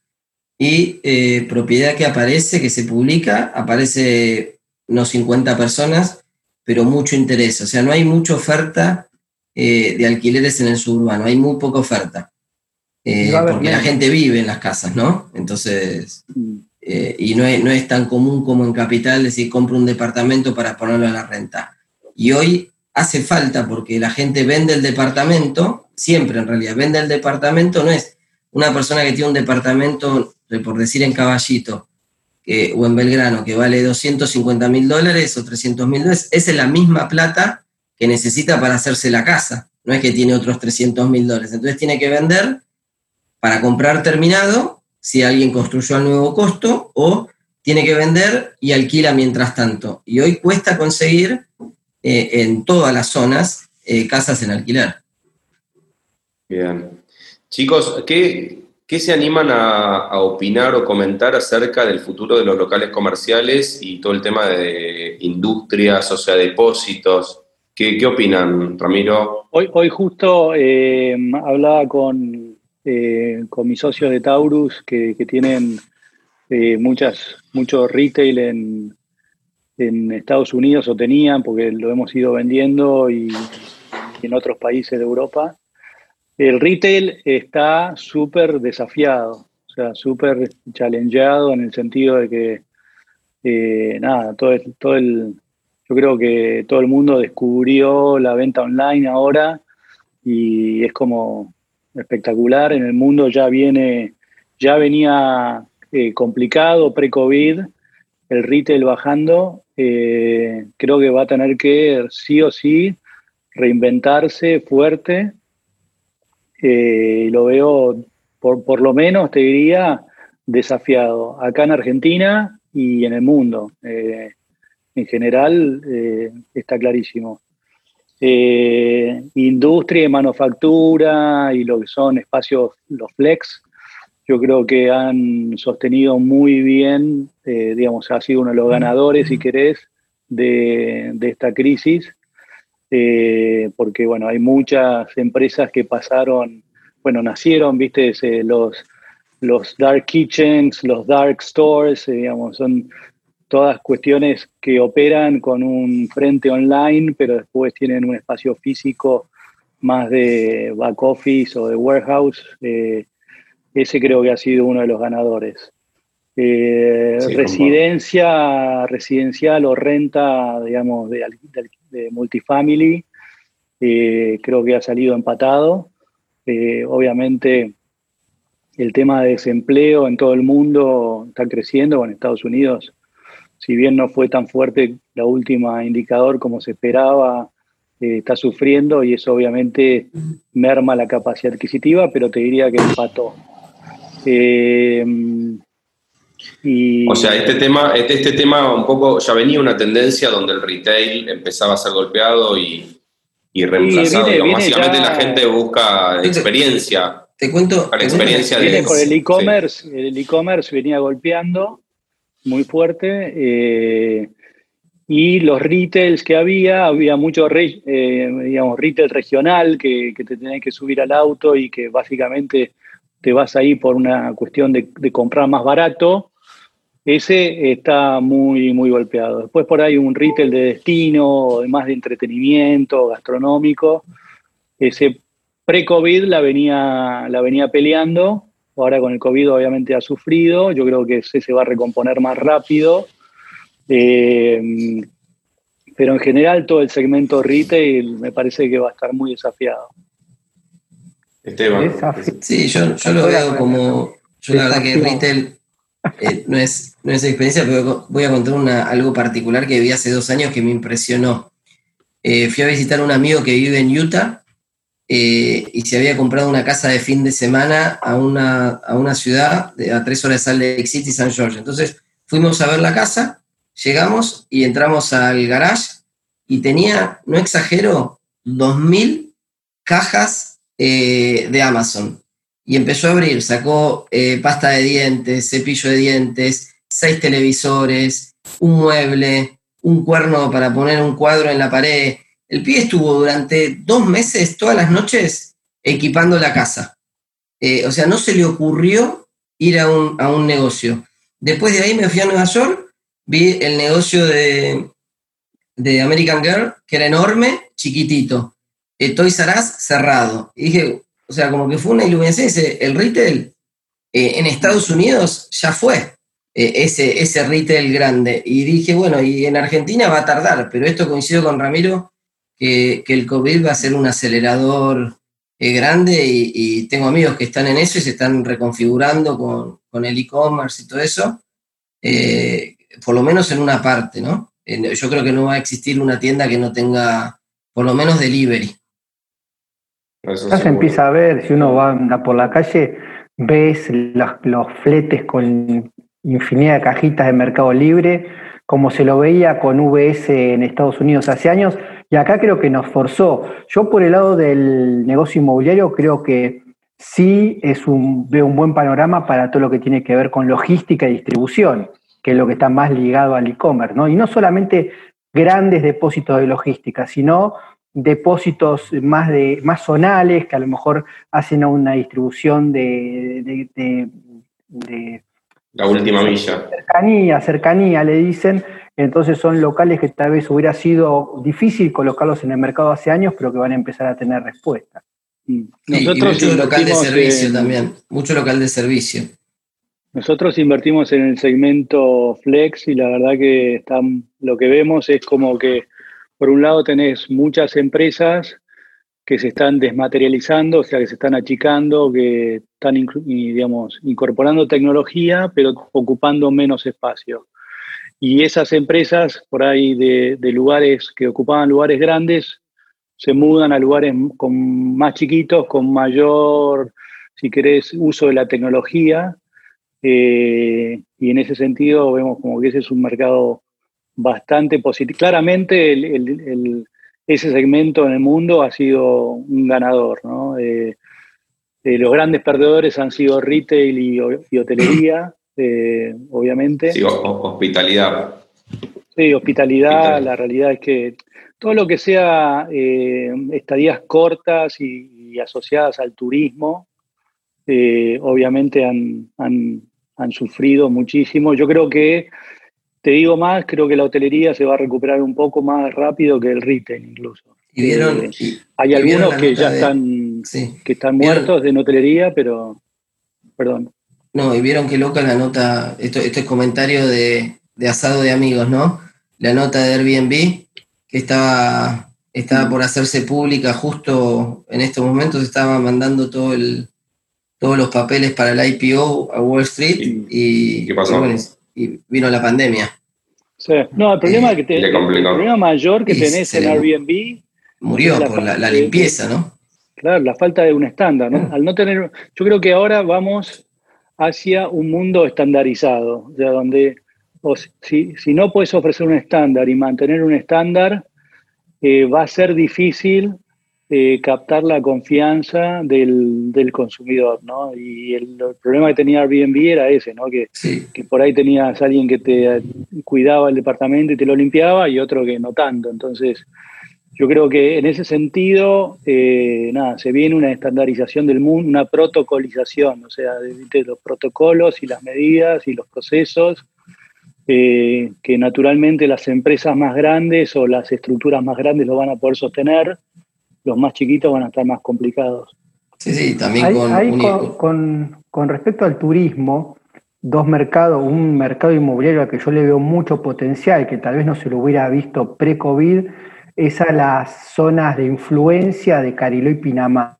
y eh, propiedad que aparece, que se publica, aparece no 50 personas, pero mucho interés, o sea, no hay mucha oferta eh, de alquileres en el suburbano, hay muy poca oferta. Eh, porque la gente vive en las casas, ¿no? Entonces, mm. Eh, y no es, no es, tan común como en capital decir compro un departamento para ponerlo a la renta. Y hoy hace falta porque la gente vende el departamento, siempre en realidad, vende el departamento, no es una persona que tiene un departamento, por decir en caballito, o en Belgrano, que vale 250 mil dólares o 300 mil dólares, esa es la misma plata que necesita para hacerse la casa. No es que tiene otros 300 mil dólares. Entonces tiene que vender para comprar terminado, si alguien construyó al nuevo costo, o tiene que vender y alquila mientras tanto. Y hoy cuesta conseguir eh, en todas las zonas eh, casas en alquiler. Bien. Chicos, ¿qué, ¿Qué se animan a, opinar o comentar acerca del futuro de los locales comerciales y todo el tema de industrias, o sea, depósitos? ¿Qué, opinan, Ramiro? Hoy, hoy justo eh, hablaba con, eh, con mis socios de Taurus que, tienen eh, muchas, mucho retail en, en Estados Unidos o tenían, porque lo hemos ido vendiendo y en otros países de Europa. El retail está súper desafiado, o sea, súper challengeado en el sentido de que, eh, nada, todo todo el, yo creo que todo el mundo descubrió la venta online ahora y es como espectacular. En el mundo ya viene, ya venía eh, complicado pre-COVID, el retail bajando. Eh, creo que va a tener que sí o sí reinventarse fuerte eh, lo veo, por, por, lo menos te diría, desafiado, acá en Argentina y en el mundo. En general está clarísimo. Industria y manufactura y lo que son espacios, los flex, yo creo que han sostenido muy bien, digamos, ha sido uno de los ganadores, si querés, de, de esta crisis eh, porque bueno, hay muchas empresas que pasaron, bueno, nacieron, viste, los, los dark kitchens, los dark stores, eh, digamos, son todas cuestiones que operan con un frente online, pero después tienen un espacio físico más de back office o de warehouse. Eh, ese creo que ha sido uno de los ganadores. residencia, residencial o renta, digamos, de, de, de multifamily, eh, creo que ha salido empatado. Eh, obviamente el tema de desempleo en todo el mundo está creciendo, en Estados Unidos, si bien no fue tan fuerte la última indicador como se esperaba, eh, está sufriendo y eso obviamente merma la capacidad adquisitiva, pero te diría que empató. O sea, este tema, este, este, tema un poco ya venía una tendencia donde el retail empezaba a ser golpeado y, y reemplazado. básicamente la gente busca experiencia. Te cuento. Para experiencia de, con el e-commerce, el e-commerce venía golpeando muy fuerte. Eh, y los retails que había, había mucho eh, digamos, retail regional que, te tenés que subir al auto y que básicamente te vas ahí por una cuestión de, de comprar más barato ese está muy, muy golpeado. Después por ahí un retail de destino, más de entretenimiento, gastronómico. Ese pre-COVID la venía, la venía peleando. Ahora con el COVID obviamente ha sufrido. Yo creo que se va a recomponer más rápido. Eh, pero en general todo el segmento retail me parece que va a estar muy desafiado. Esteban. Sí, yo, yo lo veo como, yo la verdad que retail eh, no, es, no es experiencia, pero voy a contar una, algo particular que vi hace dos años que me impresionó. Eh, fui a visitar a un amigo que vive en Utah eh, y se había comprado una casa de fin de semana a una, a una ciudad a tres horas de Salt Lake City, San George. Entonces fuimos a ver la casa, llegamos y entramos al garage y tenía, no exagero, 2.000 cajas de Amazon y empezó a abrir, sacó eh, pasta de dientes, cepillo de dientes, seis televisores, un mueble, un cuerno para poner un cuadro en la pared. El pibe estuvo durante dos meses, todas las noches, equipando la casa. Eh, o sea, no se le ocurrió ir a un, a un, negocio. Después de ahí me fui a Nueva York, vi el negocio de, de American Girl, que era enorme, chiquitito. Eh, Toys cerrado. Y dije, o sea, como que fue una iluminación. el retail eh, en Estados Unidos ya fue eh, ese, ese retail grande. Y dije, bueno, y en Argentina va a tardar, pero esto coincido con Ramiro, que, el COVID va a ser un acelerador eh, grande y, tengo amigos que están en eso y se están reconfigurando con, con el e-commerce y todo eso. eh, por lo menos en una parte, ¿no? Yo creo que no va a existir una tienda que no tenga, por lo menos, delivery. ya se empieza a ver, si uno va anda por la calle, ves los, los fletes con infinidad de cajitas de Mercado Libre, como se lo veía con VS en Estados Unidos hace años, y acá creo que nos forzó. Yo por el lado del negocio inmobiliario creo que sí es un, veo un buen panorama para todo lo que tiene que ver con logística y distribución, que es lo que está más ligado al e-commerce, ¿no? Y no solamente grandes depósitos de logística, sino depósitos más, de, más zonales que a lo mejor hacen una distribución de, de, la última milla. Cercanía, cercanía, le dicen. Entonces son locales que tal vez hubiera sido difícil colocarlos en el mercado hace años, pero que van a empezar a tener respuesta. Nosotros mucho local de servicio también, mucho local de servicio. Nosotros invertimos en el segmento flex y la verdad que están, lo que vemos es como que por un lado tenés muchas empresas que se están desmaterializando, o sea, que se están achicando, que están digamos, incorporando tecnología, pero ocupando menos espacio. Y esas empresas por ahí de, lugares que ocupaban lugares grandes se mudan a lugares con más chiquitos, con mayor, si querés, uso de la tecnología. Eh, y en ese sentido vemos como que ese es un mercado bastante positivo. Claramente ese segmento en el mundo ha sido un ganador. ¿no? Eh, eh, los grandes perdedores han sido retail y, hotelería, obviamente. Sí, hospitalidad. Sí, hospitalidad, la realidad es que todo lo que sea eh, estadías cortas y, asociadas al turismo, eh, obviamente han, sufrido muchísimo. Yo creo que, te digo más, creo que la hotelería se va a recuperar un poco más rápido que el retail incluso. ¿Y vieron, eh, hay algunos que ya están, que están muertos de hotelería, pero, perdón. No, y vieron qué loca la nota, esto, este comentario de, de asado de amigos, ¿no? La nota de Airbnb que estaba, estaba por hacerse pública justo en estos momentos, estaba mandando todo el, todos los papeles para el IPO a Wall Street y, y vino la pandemia. Sí. No, el problema, que el problema mayor que tenés en Airbnb murió por la, limpieza, ¿no? Claro, la falta de un estándar, ¿no? Al no tener, yo creo que ahora vamos hacia un mundo estandarizado, o sea, donde o si, si no puedes ofrecer un estándar y mantener un estándar, eh, va a ser difícil eh, captar la confianza del, del consumidor, ¿no? Y el, problema que tenía Airbnb era ese, ¿no? Que, que, por ahí tenías alguien que te cuidaba el departamento y te lo limpiaba y otro que no tanto. Entonces, yo creo que en ese sentido, eh, nada, se viene una estandarización del mundo, una protocolización, o sea, de los protocolos y las medidas y los procesos eh, que naturalmente las empresas más grandes o las estructuras más grandes lo van a poder sostener, los más chiquitos van a estar más complicados. Sí, sí, también con, con, respecto al turismo, dos mercados, un mercado inmobiliario al que yo le veo mucho potencial, que tal vez no se lo hubiera visto pre-COVID, es a las zonas de influencia de Cariló y Pinamar,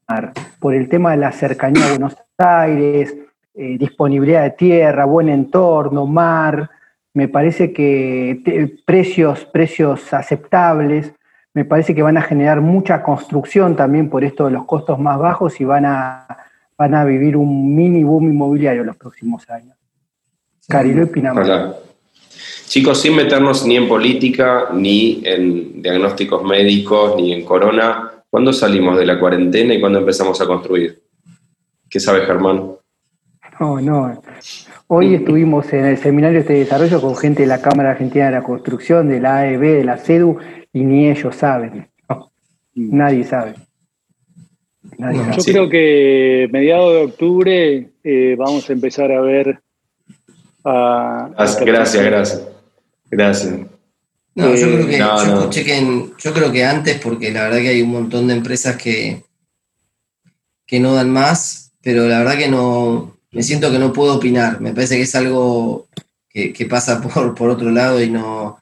por el tema de la cercanía a Buenos Aires, eh, disponibilidad de tierra, buen entorno, mar, me parece que precios, precios aceptables, me parece que van a generar mucha construcción también por esto de los costos más bajos y van a, van a vivir un mini boom inmobiliario los próximos años. Cariló y Pinamar. Chicos, sin meternos ni en política, ni en diagnósticos médicos, ni en corona, ¿cuándo salimos de la cuarentena y cuándo empezamos a construir? ¿Qué sabe Germán? No, no. Hoy estuvimos en el seminario de desarrollo con gente de la Cámara Argentina de la Construcción, de la AEB, de la CEDU, y ni ellos saben. nadie sabe. Yo creo que mediados de octubre eh, vamos a empezar a ver. gracias, gracias. Gracias. No, yo creo que, yo, que yo creo que antes, porque la verdad que hay un montón de empresas que, que no dan más, pero la verdad que no, me siento que no puedo opinar. Me parece que es algo que, pasa por, por, otro lado y no,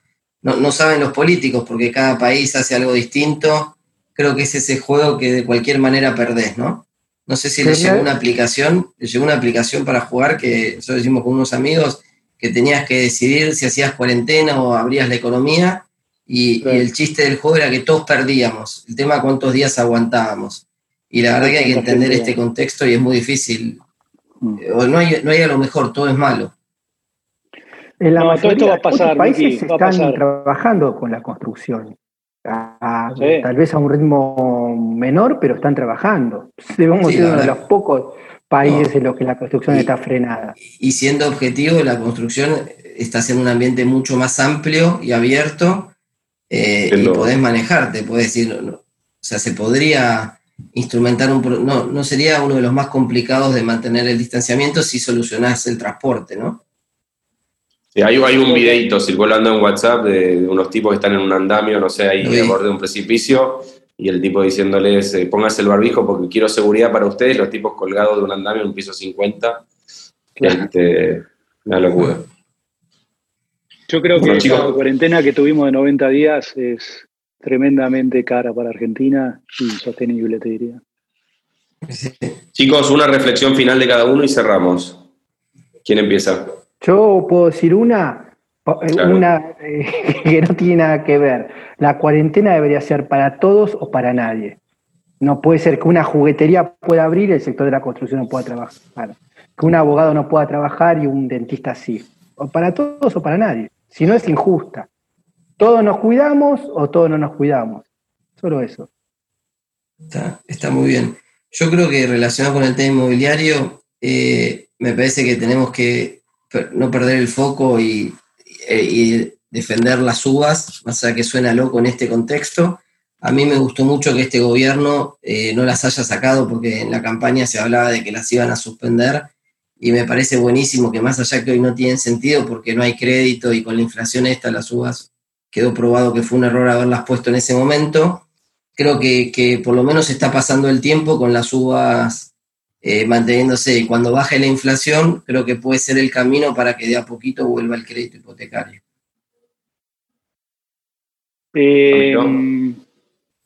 no, saben los políticos porque cada país hace algo distinto. Creo que es ese juego que de cualquier manera perdés, ¿no? No sé si les llegó una aplicación, les llegó una aplicación para jugar que nosotros decimos con unos amigos que tenías que decidir si hacías cuarentena o abrías la economía, y, el chiste del juego era que todos perdíamos, el tema cuántos días aguantábamos. Y la verdad que hay que entender este contexto y es muy difícil. Mm. O no hay, no hay a lo mejor, todo es malo. En la mayoría de países están trabajando con la construcción. Tal vez a un ritmo menor, pero están trabajando. Debemos ser uno de los pocos países en los que la construcción está frenada. Y siendo objetivo, la construcción está en un ambiente mucho más amplio y abierto eh, y podés manejarte, podés decir, o sea, se podría instrumentar un... No, no sería uno de los más complicados de mantener el distanciamiento si solucionás el transporte, ¿no? Hay, hay, un videito circulando en WhatsApp de, unos tipos que están en un andamio, no sé, ahí al borde de un precipicio, y el tipo diciéndoles, eh, pónganse el barbijo porque quiero seguridad para ustedes, los tipos colgados de un andamio en un piso 50. Este, una locura. Yo creo que la cuarentena que tuvimos de 90 días es tremendamente cara para Argentina y sostenible, te diría. Chicos, una reflexión final de cada uno y cerramos. ¿Quién empieza? Yo puedo decir una, eh, una eh, que no tiene nada que ver. La cuarentena debería ser para todos o para nadie. No puede ser que una juguetería pueda abrir y el sector de la construcción no pueda trabajar. Que un abogado no pueda trabajar y un dentista sí. O para todos o para nadie. Si no es injusta. Todos nos cuidamos o todos no nos cuidamos. Solo eso. Está, muy bien. Yo creo que relacionado con el tema inmobiliario, eh, me parece que tenemos que no perder el foco y, defender las uvas, más allá que suena loco en este contexto. A mí me gustó mucho que este gobierno eh, no las haya sacado porque en la campaña se hablaba de que las iban a suspender y me parece buenísimo que más allá que hoy no tienen sentido porque no hay crédito y con la inflación esta las uvas quedó probado que fue un error haberlas puesto en ese momento. Creo que, que por lo menos está pasando el tiempo con las uvas eh, manteniéndose. Y cuando baje la inflación, creo que puede ser el camino para que de a poquito vuelva el crédito hipotecario. Eh,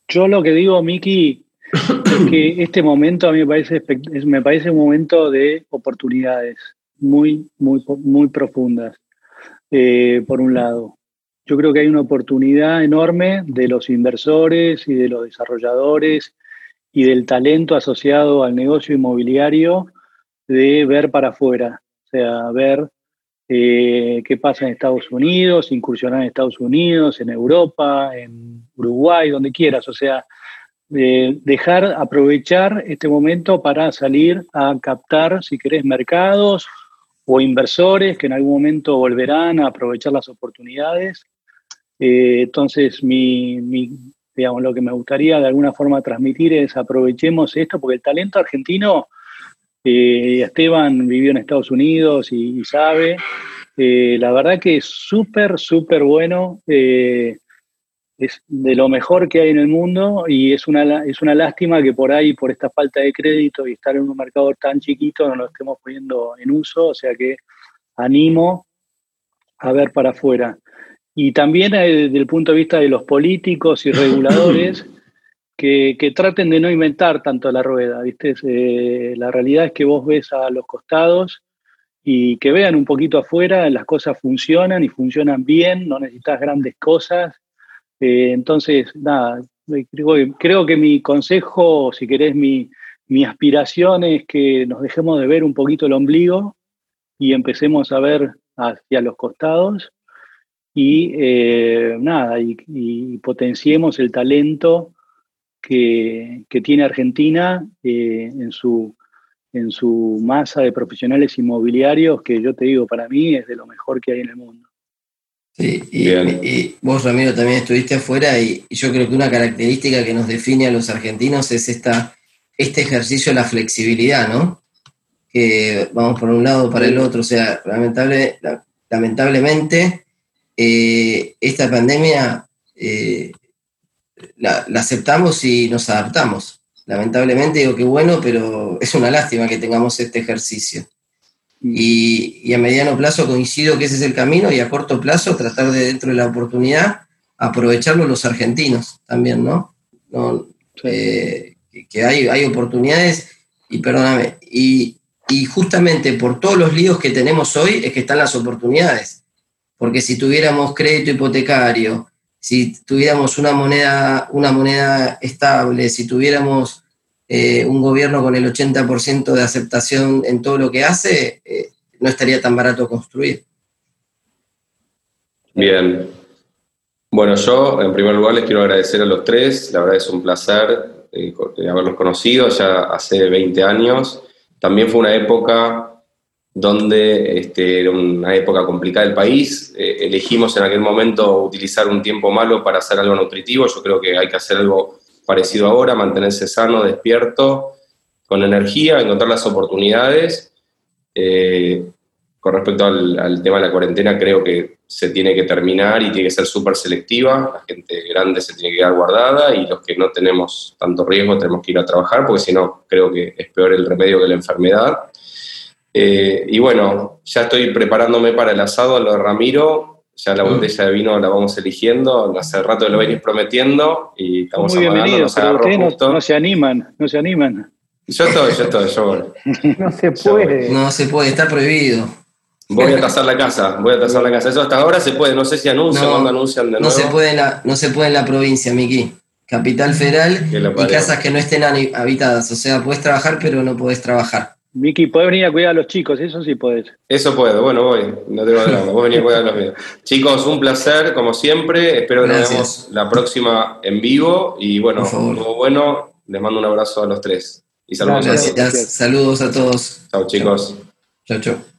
yo lo que digo, Miki, es que este momento a mí me parece, me parece un momento de oportunidades muy, muy, muy profundas, eh, por un lado. Yo creo que hay una oportunidad enorme de los inversores y de los desarrolladores y del talento asociado al negocio inmobiliario de ver para afuera, o sea, ver eh, qué pasa en Estados Unidos, incursionar en Estados Unidos, en Europa, en Uruguay, donde quieras, o sea, dejar, aprovechar este momento para salir a captar, si querés, mercados o inversores que en algún momento volverán a aprovechar las oportunidades. Eh, entonces, mi, digamos, lo que me gustaría de alguna forma transmitir es aprovechemos esto, porque el talento argentino, eh, Esteban vivió en Estados Unidos y, sabe, eh, la verdad que es súper, súper bueno, eh, es de lo mejor que hay en el mundo y es una, es una lástima que por ahí, por esta falta de crédito y estar en un mercado tan chiquito, no lo estemos poniendo en uso, o sea que animo a ver para afuera. Y también eh, desde el punto de vista de los políticos y reguladores que, traten de no inventar tanto la rueda, ¿viste? Eh, la realidad es que vos ves a los costados y que vean un poquito afuera, las cosas funcionan y funcionan bien, no necesitas grandes cosas. Eh, entonces, nada, creo, que mi consejo, si querés, mi, mi aspiración es que nos dejemos de ver un poquito el ombligo y empecemos a ver hacia los costados y eh, nada, y, potenciemos el talento que, tiene Argentina eh, en, su, en su masa de profesionales inmobiliarios, que yo te digo, para mí es de lo mejor que hay en el mundo. Sí, y, vos, Ramiro, también estuviste afuera y, yo creo que una característica que nos define a los argentinos es esta, este ejercicio de la flexibilidad, ¿no? Que vamos por un lado para el otro, o sea, lamentable, lamentablemente eh, esta pandemia eh, la, aceptamos y nos adaptamos. Lamentablemente digo que bueno, pero es una lástima que tengamos este ejercicio. Mm. Y, a mediano plazo coincido que ese es el camino y a corto plazo tratar de dentro de la oportunidad aprovecharlo los argentinos también, ¿no? Eh, que hay, hay oportunidades y perdóname, y y justamente por todos los líos que tenemos hoy es que están las oportunidades. Porque si tuviéramos crédito hipotecario, si tuviéramos una moneda, una moneda estable, si tuviéramos eh, un gobierno con el 80% de aceptación en todo lo que hace, eh, no estaría tan barato construir. Bien. Bueno, yo en primer lugar les quiero agradecer a los tres, la verdad es un placer eh, haberlos conocido ya hace 20 años. También fue una época donde este, era una época complicada del país. Eh, elegimos en aquel momento utilizar un tiempo malo para hacer algo nutritivo. Yo creo que hay que hacer algo parecido ahora, mantenerse sano, despierto, con energía, encontrar las oportunidades. Eh, con respecto al, tema de la cuarentena, creo que se tiene que terminar y tiene que ser súper selectiva. La gente grande se tiene que quedar guardada y los que no tenemos tanto riesgo tenemos que ir a trabajar, porque si no, creo que es peor el remedio que la enfermedad. Eh, y bueno, ya estoy preparándome para el asado, lo de Ramiro. Ya la mm. botella de vino la vamos eligiendo. Hace rato lo venís prometiendo y estamos Muy bienvenidos, pero ustedes no, no, se animan, no se animan. Yo estoy, yo estoy, yo No se puede. No se puede, está prohibido. Voy a tasar la casa, voy a tasar la casa. Eso hasta ahora se puede, no sé si anuncian, cuando anuncian de nuevo. No se puede en la, no se puede en la provincia, Miki. Capital Federal y casas que no estén habitadas. O sea, puedes trabajar, pero no puedes trabajar. Miki, puedes venir a cuidar a los chicos, eso sí puedes. Eso puedo, bueno, voy, no tengo drama, vos venís a cuidar a los míos. Chicos, un placer, como siempre, espero que nos vemos la próxima en vivo y bueno, como bueno, les mando un abrazo a los tres. Y saludos a todos. Saludos a todos. Chao, chicos. Chao, chao.